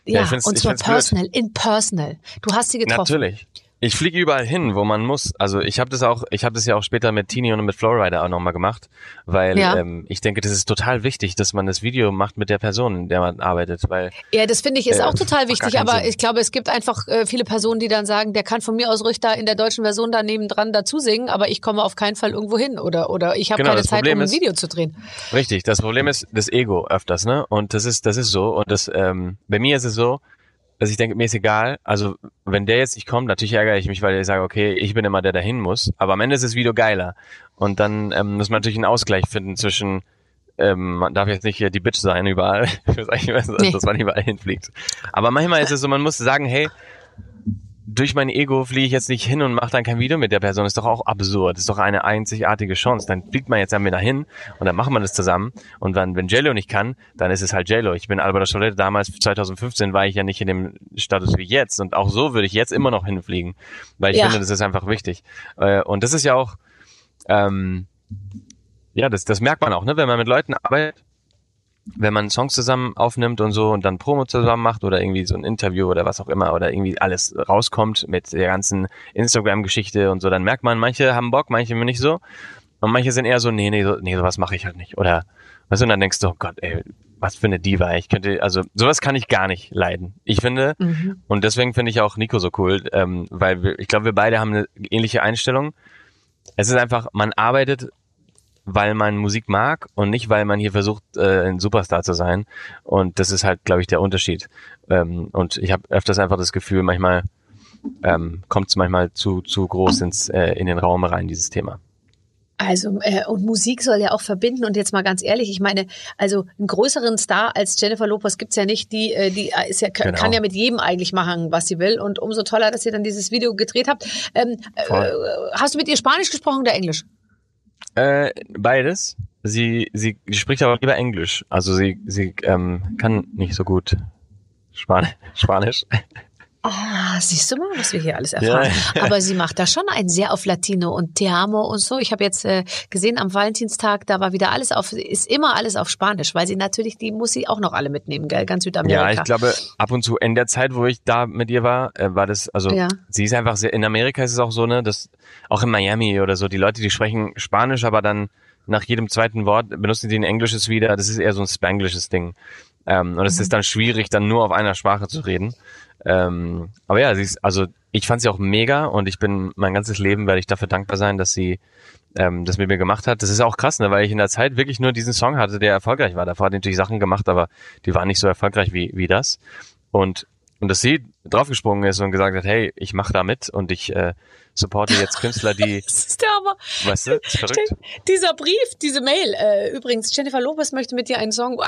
Ja, ja und zwar personal, blöd. in personal. Du hast sie getroffen. Natürlich. Ich fliege überall hin, wo man muss. Also ich habe das auch, ich habe das ja auch später mit Tini und mit Flowrider auch nochmal gemacht, weil ja. ähm, ich denke, das ist total wichtig, dass man das Video macht mit der Person, in der man arbeitet, weil ja, das finde ich ist äh, auch total wichtig. Aber Sinn. ich glaube, es gibt einfach äh, viele Personen, die dann sagen, der kann von mir aus ruhig da in der deutschen Version da nebendran dazu singen, aber ich komme auf keinen Fall irgendwo hin oder oder ich habe genau, keine Zeit, Problem um ein Video zu drehen. Richtig, das Problem ist das Ego öfters, ne? Und das ist das ist so und das ähm, bei mir ist es so dass ich denke, mir ist egal. Also, wenn der jetzt nicht kommt, natürlich ärgere ich mich, weil ich sage, okay, ich bin immer der, der hin muss. Aber am Ende ist das Video geiler. Und dann ähm, muss man natürlich einen Ausgleich finden zwischen, ähm, man darf jetzt nicht hier die Bitch sein überall, dass man überall hinfliegt. Aber manchmal ist es so, man muss sagen, hey, durch mein Ego fliege ich jetzt nicht hin und mache dann kein Video mit der Person. Ist doch auch absurd. Ist doch eine einzigartige Chance. Dann fliegt man jetzt damit dahin und dann machen wir das zusammen. Und dann, wenn JLo nicht kann, dann ist es halt JLo. Ich bin Albert Scholette. Damals, 2015, war ich ja nicht in dem Status wie jetzt. Und auch so würde ich jetzt immer noch hinfliegen. Weil ich ja. finde, das ist einfach wichtig. Äh, und das ist ja auch, ähm, ja, das, das merkt man auch, ne? wenn man mit Leuten arbeitet wenn man Songs zusammen aufnimmt und so und dann Promo zusammen macht oder irgendwie so ein Interview oder was auch immer oder irgendwie alles rauskommt mit der ganzen Instagram-Geschichte und so, dann merkt man, manche haben Bock, manche nicht so. Und manche sind eher so, nee, nee, so, nee, sowas mache ich halt nicht. Oder weißt du, und dann denkst du, oh Gott, ey, was für eine Diva. Ich könnte, also sowas kann ich gar nicht leiden. Ich finde, mhm. und deswegen finde ich auch Nico so cool, ähm, weil wir, ich glaube, wir beide haben eine ähnliche Einstellung. Es ist einfach, man arbeitet weil man Musik mag und nicht, weil man hier versucht, äh, ein Superstar zu sein. Und das ist halt, glaube ich, der Unterschied. Ähm, und ich habe öfters einfach das Gefühl, manchmal ähm, kommt es manchmal zu, zu groß ins, äh, in den Raum rein, dieses Thema. Also äh, und Musik soll ja auch verbinden und jetzt mal ganz ehrlich, ich meine, also einen größeren Star als Jennifer Lopez gibt's ja nicht, die äh, die äh, ist ja genau. kann ja mit jedem eigentlich machen, was sie will und umso toller, dass ihr dann dieses Video gedreht habt. Ähm, äh, hast du mit ihr Spanisch gesprochen oder Englisch? Äh, beides. Sie, sie spricht aber lieber Englisch. Also sie, sie ähm, kann nicht so gut Span Spanisch. Ah, siehst du mal, was wir hier alles erfahren. Ja. Aber sie macht da schon einen sehr auf Latino und Te amo und so. Ich habe jetzt äh, gesehen am Valentinstag, da war wieder alles auf, ist immer alles auf Spanisch, weil sie natürlich, die muss sie auch noch alle mitnehmen, gell? ganz Südamerika. Ja, ich glaube, ab und zu in der Zeit, wo ich da mit ihr war, äh, war das, also ja. sie ist einfach sehr, in Amerika ist es auch so, ne, dass auch in Miami oder so, die Leute, die sprechen Spanisch, aber dann nach jedem zweiten Wort benutzen die ein Englisches wieder. Das ist eher so ein Spanglisches Ding. Ähm, und es mhm. ist dann schwierig, dann nur auf einer Sprache zu reden. Ähm, aber ja, sie ist, also ich fand sie auch mega und ich bin mein ganzes Leben werde ich dafür dankbar sein, dass sie ähm, das mit mir gemacht hat. Das ist auch krass, ne, weil ich in der Zeit wirklich nur diesen Song hatte, der erfolgreich war. Davor hat natürlich Sachen gemacht, aber die waren nicht so erfolgreich wie, wie das. Und, und dass sie draufgesprungen ist und gesagt hat, hey, ich mache da mit und ich äh, supporte jetzt Künstler, die. das ist der Hammer. Weißt du, ist verrückt. Dieser Brief, diese Mail, äh, übrigens, Jennifer Lopez möchte mit dir einen Song. Ah!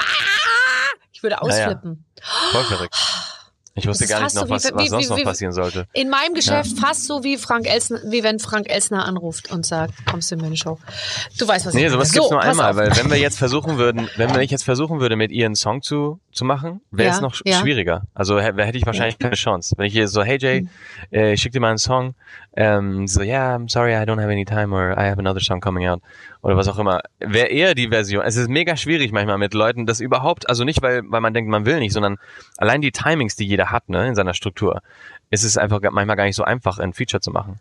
Ich würde ausflippen. Ja, ja. Voll verrückt. Ich wusste gar nicht noch, so was, wie, was sonst wie, noch passieren sollte. In meinem Geschäft ja. fast so wie Frank Elsner, wie wenn Frank Elsner anruft und sagt, kommst du in meine Show. Du weißt, was nee, ich meine. Nee, sowas gibt's so, nur einmal, auf. weil wenn wir jetzt versuchen würden, wenn ich jetzt versuchen würde, mit ihr einen Song zu, zu machen, wäre ja, es noch ja. schwieriger. Also hätte ich wahrscheinlich keine Chance. Wenn ich hier so, hey Jay, hm. äh, ich schick dir mal einen Song, ähm, so, yeah, I'm sorry, I don't have any time or I have another song coming out oder was auch immer. Wäre eher die Version. Es ist mega schwierig manchmal mit Leuten, das überhaupt, also nicht, weil, weil man denkt, man will nicht, sondern allein die Timings, die jeder hat, ne, in seiner Struktur, ist es einfach manchmal gar nicht so einfach, ein Feature zu machen.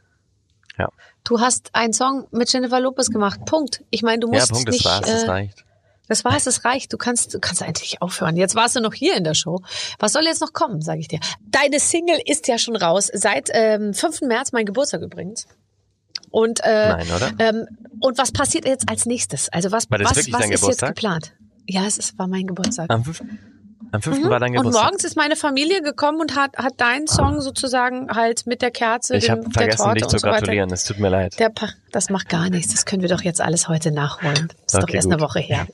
Ja. Du hast einen Song mit Jennifer Lopez gemacht. Punkt. Ich meine, du musst ja, Punkt, nicht. Das war's, äh, das reicht. Das war es, das reicht. Du kannst, du kannst eigentlich aufhören. Jetzt warst du noch hier in der Show. Was soll jetzt noch kommen, sage ich dir. Deine Single ist ja schon raus. Seit ähm, 5. März, mein Geburtstag übrigens. Und, äh, Nein, oder? Ähm, und was passiert jetzt als nächstes? Also was, was, was ist Geburtstag? jetzt geplant? Ja, es ist, war mein Geburtstag. Am 5. Am 5. Mhm. war dein Geburtstag. Und morgens ist meine Familie gekommen und hat, hat deinen Song sozusagen halt mit der Kerze, ich dem, vergessen, der Torte dich zu so gratulieren. Es tut mir leid. Der das macht gar nichts. Das können wir doch jetzt alles heute nachholen. Das ist okay, doch erst gut. eine Woche her.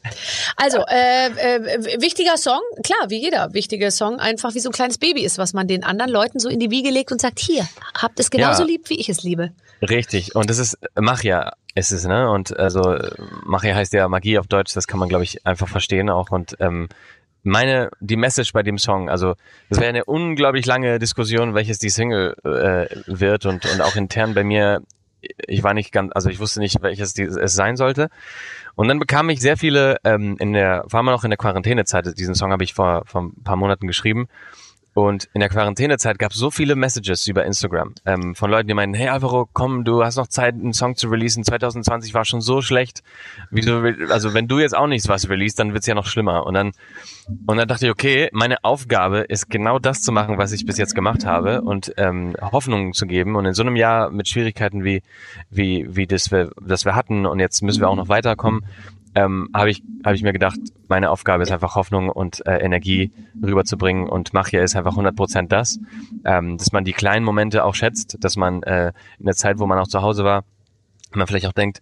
Also, äh, äh, wichtiger Song, klar, wie jeder wichtige Song, einfach wie so ein kleines Baby ist, was man den anderen Leuten so in die Wiege legt und sagt, hier, habt es genauso ja, lieb, wie ich es liebe. Richtig. Und das ist Machia ist es, ne? Und also Machia heißt ja Magie auf Deutsch, das kann man, glaube ich, einfach verstehen auch. Und ähm, meine, die Message bei dem Song, also es wäre eine unglaublich lange Diskussion, welches die Single äh, wird und, und auch intern bei mir, ich war nicht ganz, also ich wusste nicht, welches die, es sein sollte. Und dann bekam ich sehr viele, ähm, in der, war mal noch in der Quarantänezeit, diesen Song habe ich vor, vor ein paar Monaten geschrieben und in der Quarantänezeit gab es so viele Messages über Instagram ähm, von Leuten, die meinen, hey Alvaro, komm, du hast noch Zeit, einen Song zu releasen. 2020 war schon so schlecht. Wie du, also wenn du jetzt auch nichts was release, dann wird's ja noch schlimmer. Und dann, und dann dachte ich, okay, meine Aufgabe ist genau das zu machen, was ich bis jetzt gemacht habe und ähm, Hoffnungen zu geben. Und in so einem Jahr mit Schwierigkeiten wie wie wie das wir das wir hatten und jetzt müssen wir auch noch weiterkommen, ähm, habe ich, hab ich mir gedacht, meine Aufgabe ist einfach Hoffnung und äh, Energie rüberzubringen und Machia ist einfach 100% das, ähm, dass man die kleinen Momente auch schätzt, dass man äh, in der Zeit, wo man auch zu Hause war, man vielleicht auch denkt,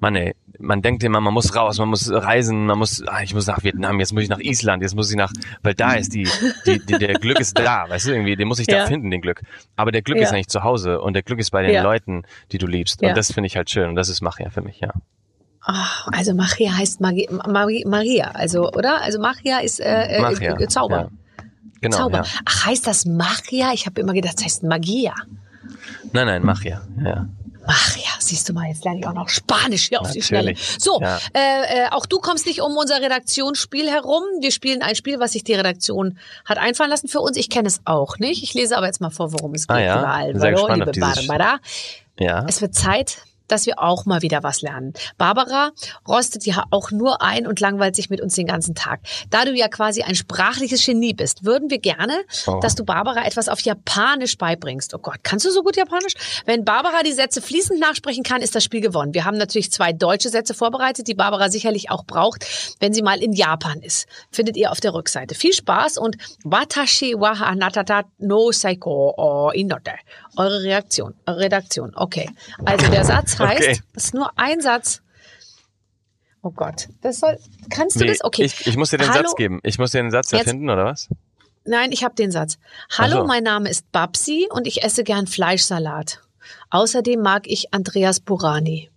man ey, man denkt immer, man muss raus, man muss reisen, man muss, ah, ich muss nach Vietnam, jetzt muss ich nach Island, jetzt muss ich nach, weil da ist die, die, die der Glück ist da, weißt du, irgendwie, den muss ich da ja. finden, den Glück. Aber der Glück ja. ist eigentlich zu Hause und der Glück ist bei den ja. Leuten, die du liebst. Und das finde ich halt schön und das ist Machia für mich, ja. Oh, also Magia heißt Magie, Maria, also oder? Also Magia ist äh, äh, Magia, äh, Zauber. Ja. Genau, Zauber. Ja. Ach, heißt das Magia? Ich habe immer gedacht, das heißt Magia. Nein, nein, Magia, ja. Ach ja, siehst du mal, jetzt lerne ich auch noch Spanisch hier auf Natürlich. die Schnelle. So, ja. äh, äh, auch du kommst nicht um unser Redaktionsspiel herum. Wir spielen ein Spiel, was sich die Redaktion hat einfallen lassen für uns. Ich kenne es auch nicht. Ich lese aber jetzt mal vor, worum es ah geht. Ah, ja? Sehr gespannt liebe Barbara. Ja. Es wird Zeit, dass wir auch mal wieder was lernen. Barbara rostet ja auch nur ein und langweilt sich mit uns den ganzen Tag. Da du ja quasi ein sprachliches Genie bist, würden wir gerne, oh. dass du Barbara etwas auf Japanisch beibringst. Oh Gott, kannst du so gut Japanisch? Wenn Barbara die Sätze fließend nachsprechen kann, ist das Spiel gewonnen. Wir haben natürlich zwei deutsche Sätze vorbereitet, die Barbara sicherlich auch braucht, wenn sie mal in Japan ist. Findet ihr auf der Rückseite. Viel Spaß und Watashi wa hanatata no saiko inote. Eure Reaktion, Redaktion. Okay. Also der Satz heißt, okay. das ist nur ein Satz. Oh Gott, das soll. Kannst du nee, das? Okay. Ich, ich muss dir den Hallo? Satz geben. Ich muss dir den Satz erfinden, Jetzt, oder was? Nein, ich habe den Satz. Hallo, so. mein Name ist Babsi und ich esse gern Fleischsalat. Außerdem mag ich Andreas Burani.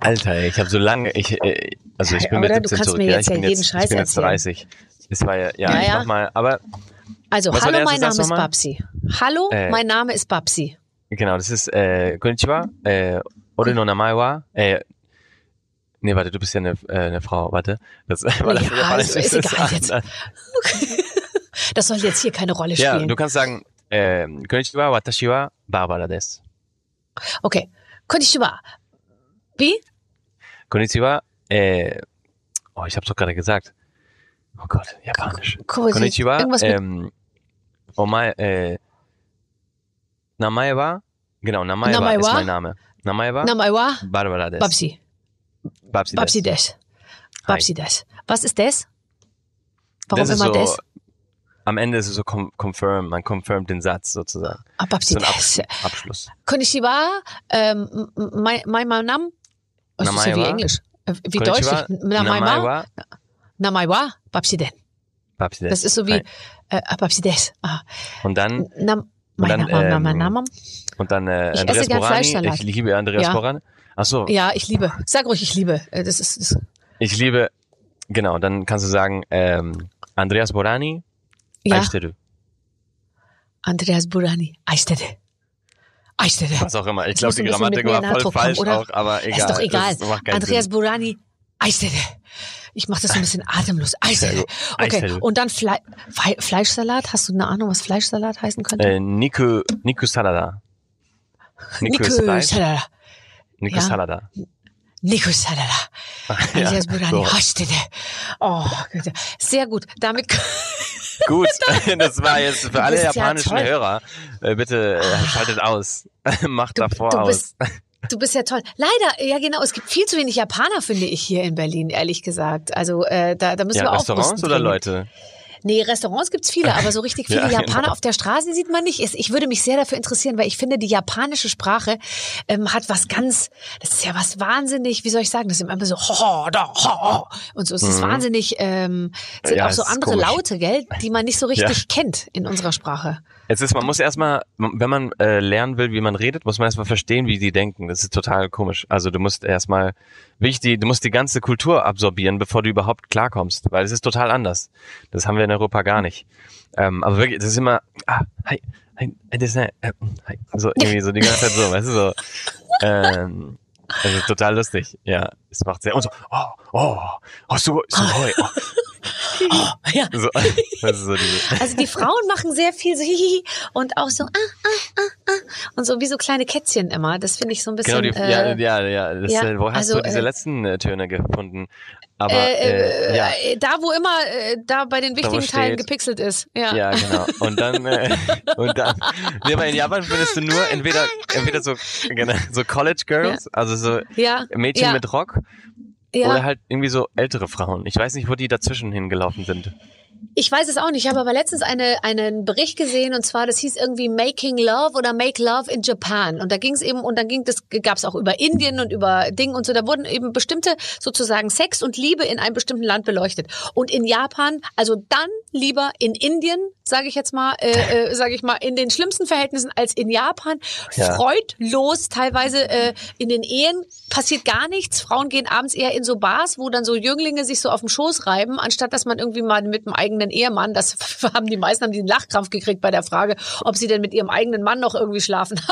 Alter, ich habe so lange, ich, äh, also ich bin mit 17 du kannst zurück. ja, jetzt, ich bin jetzt 30. Es war ja, ja, Ja, ich mach mal, aber Also, Was hallo, mein Name ist? Babsi. Hallo, Äh. mein Name ist Babsi. genau, das ist, äh, Konnichiwa, äh, Ore no namae wa, äh, nee, warte, du bist ja eine, äh, eine Frau, warte. Das, weil das Ja, Japanisch ist- egal jetzt. anders. Das soll jetzt hier keine Rolle Ja, spielen. du kannst sagen, äh, Konnichiwa, watashi wa Barbara des. okay. Konnichiwa. Wie? Konnichiwa, äh, oh, ich hab's doch gerade gesagt. Oh Gott, Japanisch. Ko- Konnichiwa, ähm, omae, äh, Namae wa, genau, Namae, Namae wa ist mein Name. Namae wa, Namae wa? Barbara des. Babsi. Babsi des. Babsi des. Babsi des. Was ist das? Warum das immer so, das? Am Ende ist es so confirm, man confirmt den Satz sozusagen. Ah, Babsi So des. Abs Abschluss. Konnichiwa. Ähm, mein, mein, mein Name? Oh, Das ist ja wie? Englisch. Äh, Wie Konnichiwa, Deutsch. Namae Namae wa? wa, Namae wa? Babsi den. Babsi des. Das ist so wie äh, ah, Babsi des. Ah. Und dann, Nam, mein dann, Name, ähm, Name. und dann äh, Ich Andreas Borani. Fleischsalat. Ich liebe Andreas Ja. Borani. Ach so, Ja, ich liebe. Sag ruhig, ich liebe. Äh, Das ist, das, ich liebe, genau, dann kannst du sagen, ähm, Andreas Borani, ja. Aishiteru. Andreas Burani. Eistede. Eistede. Was auch immer. Ich glaube, die Grammatik war voll kommen, falsch oder? auch, aber egal. Ist doch egal. Andreas Sinn. Burani. Eistede. Ich mache das so ein bisschen atemlos. Eistede. gut. Okay. Und dann Fle Fle Fleischsalat. Hast du eine Ahnung, was Fleischsalat heißen könnte? Äh, Niku, Niku Salada. Nico Fleisch. Salada. Niku Ja. Salada. Nico Salada. Burani. so. Oh, sehr gut. Damit Gut, das war jetzt für alle ja japanischen toll. Hörer. Äh, bitte äh, schaltet aus. Macht davor du aus. bist, du bist ja toll. Leider, ja genau, es gibt viel zu wenig Japaner, finde ich, hier in Berlin, ehrlich gesagt. Also äh, da, da müssen ja, wir Restaurants aufrüsten oder. Leute? Nee, Restaurants gibt's viele, aber so richtig viele Ja, Japaner genau. auf der Straße sieht man nicht. Ich würde mich sehr dafür interessieren, weil ich finde, die japanische Sprache ähm, hat was ganz, das ist ja was wahnsinnig, wie soll ich sagen, das ist immer so ho, da, ho, und so. Es ist wahnsinnig, ähm, es sind Mhm. Ja, auch so andere komisch. Laute, gell, die man nicht so richtig kennt in unserer Sprache. Es ist, man muss erstmal, wenn man äh, lernen will, wie man redet, muss man erstmal verstehen, wie die denken. Das ist total komisch. Also du musst erstmal wichtig, du musst die ganze Kultur absorbieren, bevor du überhaupt klarkommst, weil es ist total anders. Das haben wir in Europa gar nicht. Ähm, aber wirklich, das ist immer, ah, hi, hi, das ist, äh, äh, hi. so irgendwie so die ganze Zeit so, weißt du so. Ähm, also total lustig. Ja, es macht sehr und so, oh, oh, oh, so, so, oh, Ah. Ja. so, ist so Also die Frauen machen sehr viel so hihihi und auch so ah, ah, ah, ah und so wie so kleine Kätzchen immer. Das finde ich so ein bisschen. Genau, die, äh, ja, ja, ja. Das, ja, äh, wo hast also, du diese äh, letzten äh, Töne gefunden? Aber äh, äh, ja, äh, da wo immer äh, da bei den wichtigen Teilen steht- gepixelt ist. Ja. ja, genau. Und dann äh, und dann, nee, aber in Japan findest du nur entweder entweder so genau, so College Girls, also so Ja. Mädchen ja, mit Rock ja. oder halt irgendwie so ältere Frauen. Ich weiß nicht, wo die dazwischen hingelaufen sind. Ich weiß es auch nicht. Ich habe aber letztens eine, einen Bericht gesehen und zwar, das hieß irgendwie Making Love oder Make Love in Japan. Und da ging es eben, und dann ging das, gab es auch über Indien und über Ding und so. Da wurden eben bestimmte sozusagen Sex und Liebe in einem bestimmten Land beleuchtet. Und in Japan, also dann lieber in Indien, sage ich jetzt mal, äh, äh, sage ich mal, in den schlimmsten Verhältnissen als in Japan. Ja. Freudlos, teilweise äh, in den Ehen passiert gar nichts. Frauen gehen abends eher in so Bars, wo dann so Jünglinge sich so auf dem Schoß reiben, anstatt dass man irgendwie mal mit dem eigenen Ehemann, das haben die meisten haben diesen Lachkrampf gekriegt bei der Frage, ob sie denn mit ihrem eigenen Mann noch irgendwie schlafen.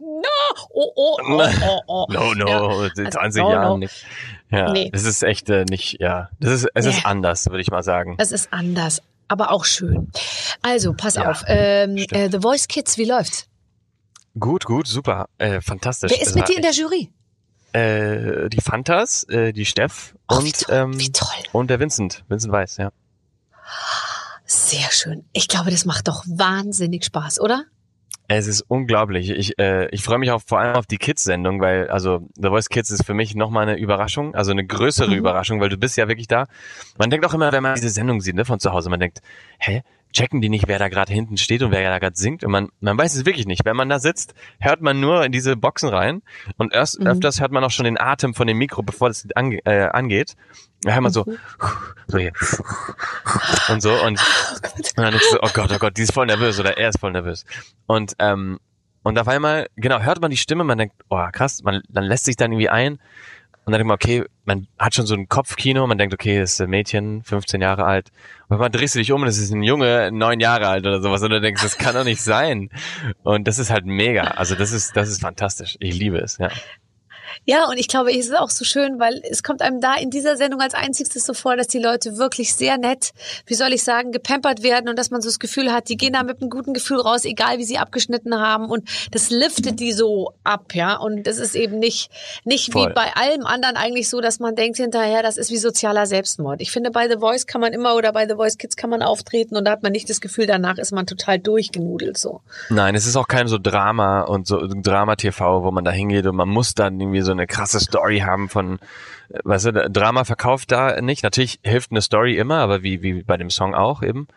no! Oh, oh, oh, oh, oh. No, no, Ja. in Also, 20 no, Jahren no. nicht. Ja, Nee. das ist echt äh, nicht, ja, das ist es ist Nee. anders, würde ich mal sagen. Es ist anders, aber auch schön. Also, pass Ja, auf. Ähm, äh, The Voice Kids, wie läuft's? Gut, gut, super, äh, fantastisch. Wer ist mit dir in der Jury? Äh, die Fantas, äh, die Steff Oh, wie und, toll, ähm, wie und der Vincent, Vincent Weiß, ja. Sehr schön. Ich glaube, das macht doch wahnsinnig Spaß, oder? Es ist unglaublich. Ich, äh, ich freue mich auch vor allem auf die Kids-Sendung, weil also The Voice Kids ist für mich nochmal eine Überraschung, also eine größere Mhm. Überraschung, weil du bist ja wirklich da. Man denkt auch immer, wenn man diese Sendung sieht, ne, von zu Hause, man denkt, hä, checken die nicht, wer da gerade hinten steht und wer da gerade singt? Und man, man weiß es wirklich nicht. Wenn man da sitzt, hört man nur in diese Boxen rein und erst Mhm. öfters hört man auch schon den Atem von dem Mikro, bevor das ange äh, angeht. Hört man so, Mhm. so hier und so und, und dann denkst du, oh Gott, oh Gott, die ist voll nervös oder er ist voll nervös. Und ähm, und auf einmal, genau, hört man die Stimme, man denkt, oh krass, man dann lässt sich dann irgendwie ein Und dann denkt man, okay, man hat schon so ein Kopfkino, man denkt, okay, das ist ein Mädchen, 15 Jahre alt. Und man drehst du dich um und es ist ein Junge, neun Jahre alt oder sowas. Und du denkst, das kann doch nicht sein. Und das ist halt mega. Also das ist, das ist fantastisch. Ich liebe es, ja. Ja, und ich glaube, es ist auch so schön, weil es kommt einem da in dieser Sendung als einziges so vor, dass die Leute wirklich sehr nett, wie soll ich sagen, gepampert werden und dass man so das Gefühl hat, die gehen da mit einem guten Gefühl raus, egal wie sie abgeschnitten haben und das liftet die so ab, ja. Und das ist eben nicht, nicht wie bei allem anderen eigentlich so, dass man denkt hinterher, das ist wie sozialer Selbstmord. Ich finde, bei The Voice kann man immer oder bei The Voice Kids kann man auftreten und da hat man nicht das Gefühl, danach ist man total durchgenudelt so. Nein, es ist auch kein so Drama und so Drama-TV, wo man da hingeht und man muss dann irgendwie so eine krasse Story haben von, äh, weißt du, Drama verkauft da nicht. Natürlich hilft eine Story immer, aber wie, wie bei dem Song auch eben.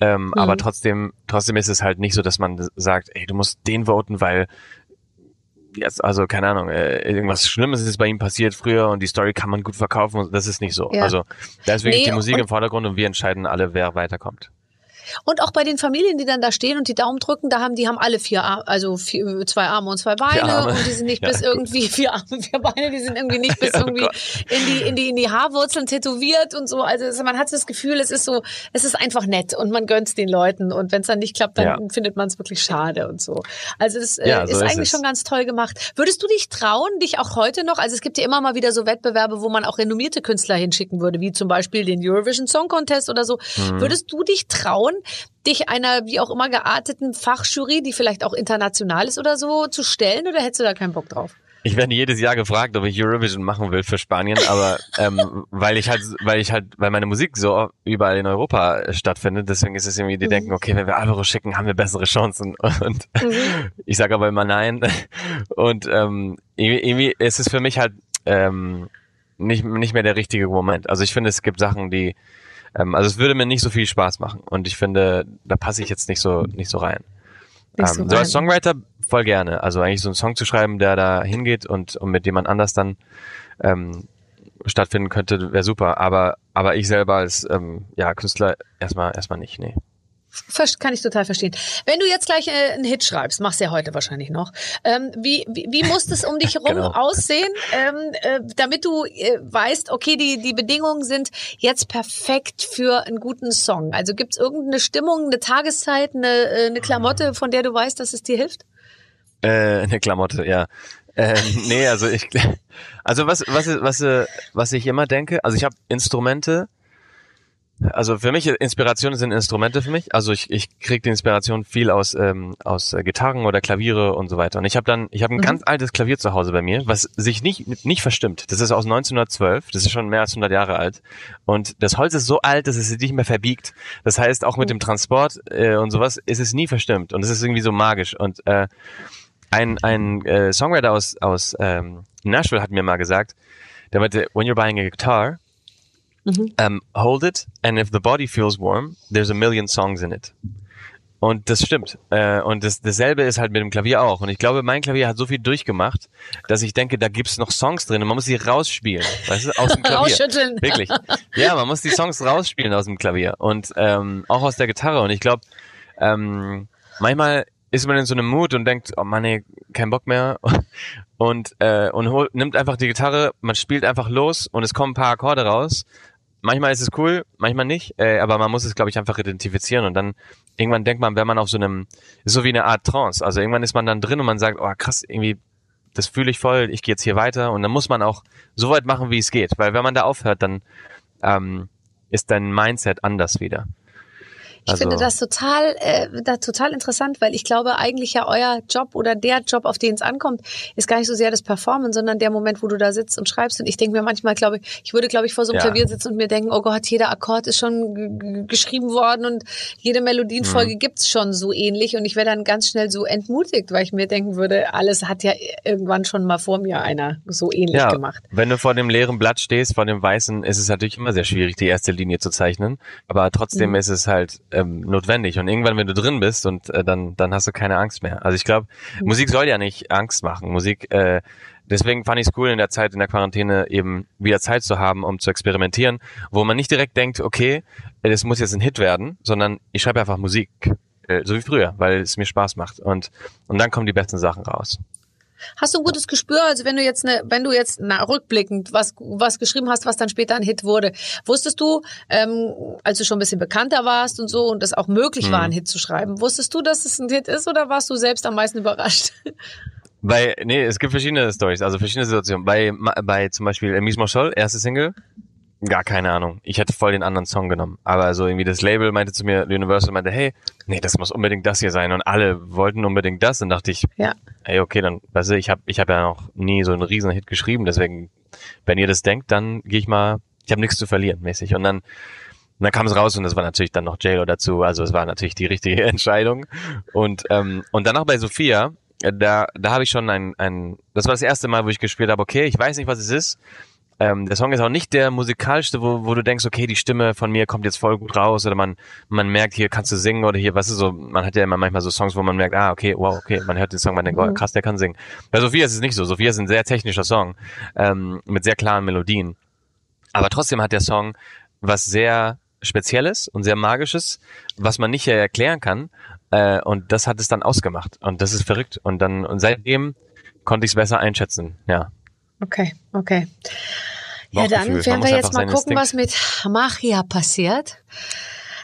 Ähm, mhm. Aber trotzdem, trotzdem ist es halt nicht so, dass man sagt, ey, du musst den voten, weil jetzt, also keine Ahnung, äh, irgendwas Schlimmes ist bei ihm passiert früher und die Story kann man gut verkaufen. Das ist nicht so. Ja. Also da ist wirklich nee, die Musik im Vordergrund und wir entscheiden alle, wer weiterkommt. Und auch bei den Familien, die dann da stehen und die Daumen drücken, da haben die haben alle vier Arme, also vier, zwei Arme und zwei Beine und die sind nicht ja, bis irgendwie vier Arme, vier Beine, die sind irgendwie nicht bis oh irgendwie in die in die in die Haarwurzeln tätowiert und so. Also man hat das Gefühl, es ist so, es ist einfach nett und man gönnt den Leuten und wenn es dann nicht klappt, dann ja. findet man es wirklich schade und so. Also das äh, ja, so ist, ist eigentlich es. schon ganz toll gemacht. Würdest du dich trauen, dich auch heute noch? Also es gibt ja immer mal wieder so Wettbewerbe, wo man auch renommierte Künstler hinschicken würde, wie zum Beispiel den Eurovision Song Contest oder so. Mhm. Würdest du dich trauen, dich einer wie auch immer gearteten Fachjury, die vielleicht auch international ist oder so, zu stellen oder hättest du da keinen Bock drauf? Ich werde jedes Jahr gefragt, ob ich Eurovision machen will für Spanien, aber ähm, weil ich halt, weil ich halt, weil meine Musik so überall in Europa stattfindet, deswegen ist es irgendwie, die mhm. denken, okay, wenn wir Alvaro schicken, haben wir bessere Chancen. Und mhm. ich sage aber immer nein. Und ähm, irgendwie ist es für mich halt ähm, nicht, nicht mehr der richtige Moment. Also ich finde, es gibt Sachen, die ähm, also es würde mir nicht so viel Spaß machen und ich finde, da passe ich jetzt nicht so nicht so rein. Nicht so, ähm, so als Songwriter voll gerne. Also eigentlich so einen Song zu schreiben, der da hingeht und, und mit jemand anders dann ähm, stattfinden könnte, wäre super. Aber aber ich selber als ähm, ja Künstler erstmal erstmal nicht. Nee. Kann ich total verstehen. Wenn du jetzt gleich äh, einen Hit schreibst, machst du ja heute wahrscheinlich noch, ähm, wie, wie, wie muss das um dich herum genau. aussehen, ähm, äh, damit du äh, weißt, okay, die, die Bedingungen sind jetzt perfekt für einen guten Song? Also gibt es irgendeine Stimmung, eine Tageszeit, eine, eine Klamotte, von der du weißt, dass es dir hilft? Äh, eine Klamotte, ja. Ähm, nee, also ich, also was, was, was, was ich immer denke, also ich habe Instrumente, also für mich, Inspiration sind Instrumente für mich. Also ich, ich kriege die Inspiration viel aus, ähm, aus äh, Gitarren oder Klaviere und so weiter. Und ich habe dann, ich habe ein mhm. ganz altes Klavier zu Hause bei mir, was sich nicht, nicht verstimmt. Das ist aus 1912, das ist schon mehr als 100 Jahre alt. Und das Holz ist so alt, dass es sich nicht mehr verbiegt. Das heißt, auch mit dem Transport äh, und sowas ist es nie verstimmt. Und es ist irgendwie so magisch. Und äh, ein, ein äh, Songwriter aus, aus ähm, Nashville hat mir mal gesagt, der meinte, when you're buying a guitar, Mhm. Um, hold it, and if the body feels warm, there's a million songs in it. Und das stimmt. Äh, und das, dasselbe ist halt mit dem Klavier auch. Und ich glaube, mein Klavier hat so viel durchgemacht, dass ich denke, da gibt's noch Songs drin und man muss sie rausspielen. Weißt du, aus dem Klavier. Rausschütteln. Wirklich. Ja, man muss die Songs rausspielen aus dem Klavier. Und ähm, auch aus der Gitarre. Und ich glaube, ähm, manchmal ist man in so einem Mut und denkt, oh Mann, ey, kein Bock mehr. Und, äh, und holt, nimmt einfach die Gitarre, man spielt einfach los und es kommen ein paar Akkorde raus manchmal ist es cool, manchmal nicht, äh, aber man muss es, glaube ich, einfach identifizieren und dann irgendwann denkt man, wenn man auf so einem, so wie eine Art Trance, also irgendwann ist man dann drin und man sagt, oh krass, irgendwie, das fühle ich voll, ich gehe jetzt hier weiter und dann muss man auch so weit machen, wie es geht, weil wenn man da aufhört, dann ähm, ist dein Mindset anders wieder. Ich also, finde das total, äh, da total interessant, weil ich glaube eigentlich ja euer Job oder der Job, auf den es ankommt, ist gar nicht so sehr das Performen, sondern der Moment, wo du da sitzt und schreibst. Und ich denke mir manchmal, glaube ich, ich würde, glaube ich, vor so einem ja. Klavier sitzen und mir denken, oh Gott, jeder Akkord ist schon geschrieben worden und jede Melodienfolge mhm. gibt's schon so ähnlich. Und ich wäre dann ganz schnell so entmutigt, weil ich mir denken würde, alles hat ja irgendwann schon mal vor mir einer so ähnlich ja, gemacht. Wenn du vor dem leeren Blatt stehst, vor dem weißen, ist es natürlich immer sehr schwierig, die erste Linie zu zeichnen. Aber trotzdem mhm. ist es halt ähm, notwendig. Und irgendwann, wenn du drin bist und äh, dann, dann hast du keine Angst mehr. Also ich glaube, mhm. Musik soll ja nicht Angst machen. Musik, äh, deswegen fand ich es cool in der Zeit in der Quarantäne eben wieder Zeit zu haben, um zu experimentieren, wo man nicht direkt denkt, okay, das muss jetzt ein Hit werden, sondern ich schreibe einfach Musik, äh, so wie früher, weil es mir Spaß macht. Und, und dann kommen die besten Sachen raus. Hast du ein gutes Gespür? Also wenn du jetzt eine, wenn du jetzt na, rückblickend was was geschrieben hast, was dann später ein Hit wurde, wusstest du, ähm, als du schon ein bisschen bekannter warst und so und es auch möglich war, einen Hit zu schreiben, wusstest du, dass es ein Hit ist oder warst du selbst am meisten überrascht? Bei, nee, es gibt verschiedene Stories, also verschiedene Situationen. Bei, bei zum Beispiel Emis Moschol, erste Single, Gar keine Ahnung. Ich hätte voll den anderen Song genommen. Aber also irgendwie das Label meinte zu mir, Universal meinte, hey, nee, das muss unbedingt das hier sein. Und alle wollten unbedingt das. Und dachte ich, Ja. ey, okay, dann, weißt du, ich habe ich hab ja noch nie so einen riesen Hit geschrieben. Deswegen, wenn ihr das denkt, dann gehe ich mal, ich habe nichts zu verlieren, mäßig. Und dann, und dann kam es raus und das war natürlich dann noch JLo dazu. Also es war natürlich die richtige Entscheidung. Und, ähm, und danach bei Sophia, äh, da, da habe ich schon ein, ein, das war das erste Mal, wo ich gespielt habe, okay, ich weiß nicht, was es ist. Ähm, der Song ist auch nicht der musikalischste, wo, wo du denkst, okay, die Stimme von mir kommt jetzt voll gut raus oder man, man merkt, hier kannst du singen oder hier, was ist so, man hat ja immer manchmal so Songs, wo man merkt, ah, okay, wow, okay, man hört den Song, man denkt, oh, krass, der kann singen. Bei Sophia ist es nicht so. Sophia ist ein sehr technischer Song, ähm, mit sehr klaren Melodien. Aber trotzdem hat der Song was sehr Spezielles und sehr Magisches, was man nicht erklären kann. Äh, und das hat es dann ausgemacht. Und das ist verrückt. Und dann, und seitdem konnte ich es besser einschätzen, ja. Okay, okay. Ja, dann. Man werden wir jetzt mal gucken, was Instinkt- mit Machia passiert.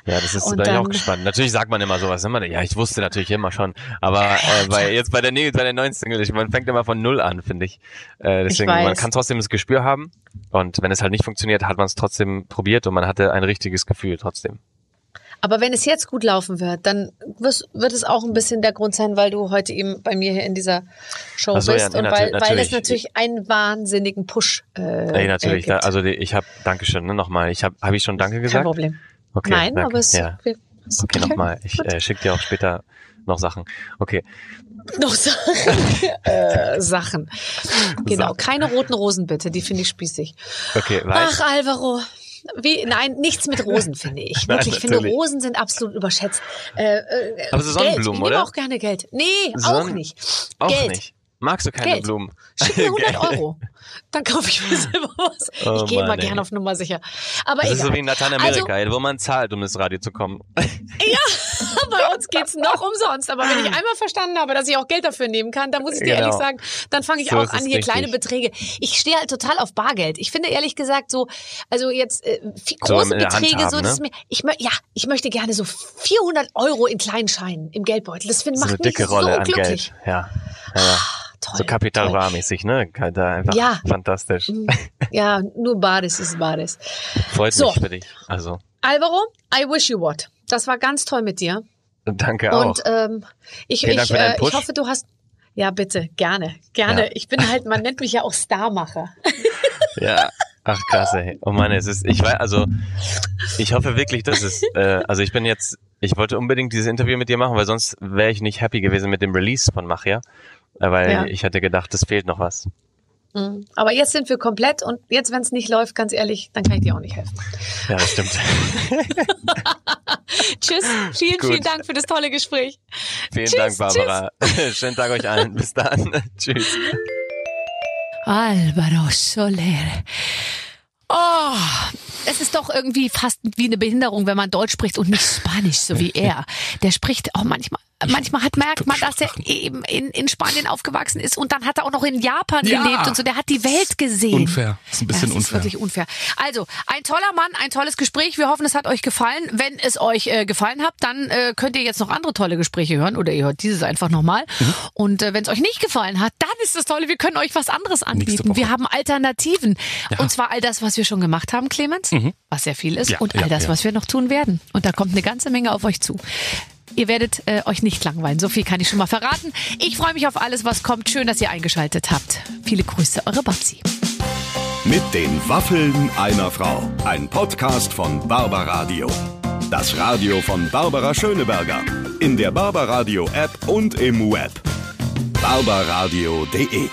Ja, das ist, Und da bin ich auch dann- gespannt. Natürlich sagt man immer sowas, immer, ja, ich wusste natürlich immer schon, aber äh, bei, jetzt bei der, nee, bei der neuen Single, ich- man fängt immer von Null an, finde ich. Äh, deswegen, man weiß. kann trotzdem das Gespür haben und wenn es halt nicht funktioniert, hat man es trotzdem probiert und man hatte ein richtiges Gefühl trotzdem. Aber wenn es jetzt gut laufen wird, dann wird es auch ein bisschen der Grund sein, weil du heute eben bei mir hier in dieser Show so, ja, bist nee, und weil, weil es natürlich. einen wahnsinnigen Push äh, Ey, natürlich, äh, da, also ich habe, Dankeschön, ne, nochmal, ich habe, habe ich schon Danke Kein gesagt? Problem. Okay, Nein, danke. aber es ja. wir- es- Okay, nochmal, ich äh, schicke dir auch später noch Sachen. Okay, noch Sachen. äh, Sachen. Genau, keine roten Rosen bitte, die finde ich spießig. okay, weil, Ach, Alvaro. Wie, nein, nichts mit Rosen, finde ich. Nein, Wirklich, ich finde. Rosen sind absolut überschätzt. Äh, äh, Aber so Geld. Sonnenblumen, ich nehme oder? auch gerne Geld. Nee, auch Sonnen- nicht. auch Geld. nicht. Magst du keine Geld. Blumen? Schick mir 100 Geld. Euro. Dann kaufe ich mir selber was. Oh ich gehe immer gerne auf Nummer sicher. Aber Das egal. ist so wie in Lateinamerika, ey, wo man zahlt, um ins Radio zu kommen. Bei uns geht's noch umsonst. Aber wenn ich einmal verstanden habe, dass ich auch Geld dafür nehmen kann, dann muss ich dir Genau. ehrlich sagen, dann fange ich So auch an, es hier richtig. kleine Beträge. Ich stehe halt total auf Bargeld. Ich finde ehrlich gesagt so, also jetzt äh, viel, So große Hand Beträge, so haben, das ne? ist mir, ich, ja, ich möchte gerne so 400 Euro in kleinen Scheinen im Geldbeutel. Das finde So macht eine dicke mich Rolle so an glücklich. Geld. Ja. ja, ja. Toll, So Kapital toll. Bra-mäßig, ne? Da einfach Ja. fantastisch. Ja, nur Bares ist Bares. Freut So. mich für dich. Also, Alvaro, I wish you what. Das war ganz toll mit dir. danke auch. Und ähm, ich, Vielen ich, äh, ich hoffe, du hast. Ja, bitte, gerne, gerne. Ja. Ich bin halt, man nennt mich ja auch Starmacher. Ja. Ach krass, ey. Oh Mann, es ist, ich weiß, also, ich hoffe wirklich, dass es, äh, also ich bin jetzt, ich wollte unbedingt dieses Interview mit dir machen, weil sonst wäre ich nicht happy gewesen mit dem Release von Machia, äh, weil Ja. ich hatte gedacht, es fehlt noch was. Mhm. Aber jetzt sind wir komplett und jetzt, wenn es nicht läuft, ganz ehrlich, dann kann ich dir auch nicht helfen. Ja, das stimmt. Tschüss, vielen, Gut. vielen Dank für das tolle Gespräch. Vielen Tschüss, Dank, Barbara. Schönen Tag euch allen. Bis dann. Tschüss. Álvaro Soler. Oh, es ist doch irgendwie fast wie eine Behinderung, wenn man Deutsch spricht und nicht Spanisch, so wie er. Der spricht auch manchmal. Manchmal hat merkt man, dass er eben in, in Spanien aufgewachsen ist und dann hat er auch noch in Japan Ja. gelebt und so. Der hat die Welt gesehen. Unfair. Ist ein bisschen ja, das unfair. Ist wirklich unfair. Also, ein toller Mann, ein tolles Gespräch. Wir hoffen, es hat euch gefallen. Wenn es euch äh, gefallen hat, dann äh, könnt ihr jetzt noch andere tolle Gespräche hören oder ihr hört dieses einfach nochmal. Mhm. Und äh, wenn es euch nicht gefallen hat, dann ist das Tolle, wir können euch was anderes anbieten. Wir haben Alternativen. Und zwar all das, was wir schon gemacht haben, Clemens, was sehr viel ist, Mhm. Ja, und all ja, das, ja. was wir noch tun werden. Und da kommt eine ganze Menge auf euch zu. Ihr werdet äh, euch nicht langweilen. So viel kann ich schon mal verraten. Ich freue mich auf alles, was kommt. Schön, dass ihr eingeschaltet habt. Viele Grüße, eure Babsi. Mit den Waffeln einer Frau. Ein Podcast von Barbaradio. Das Radio von Barbara Schöneberger. In der Barbaradio App und im Web. barbaradio.de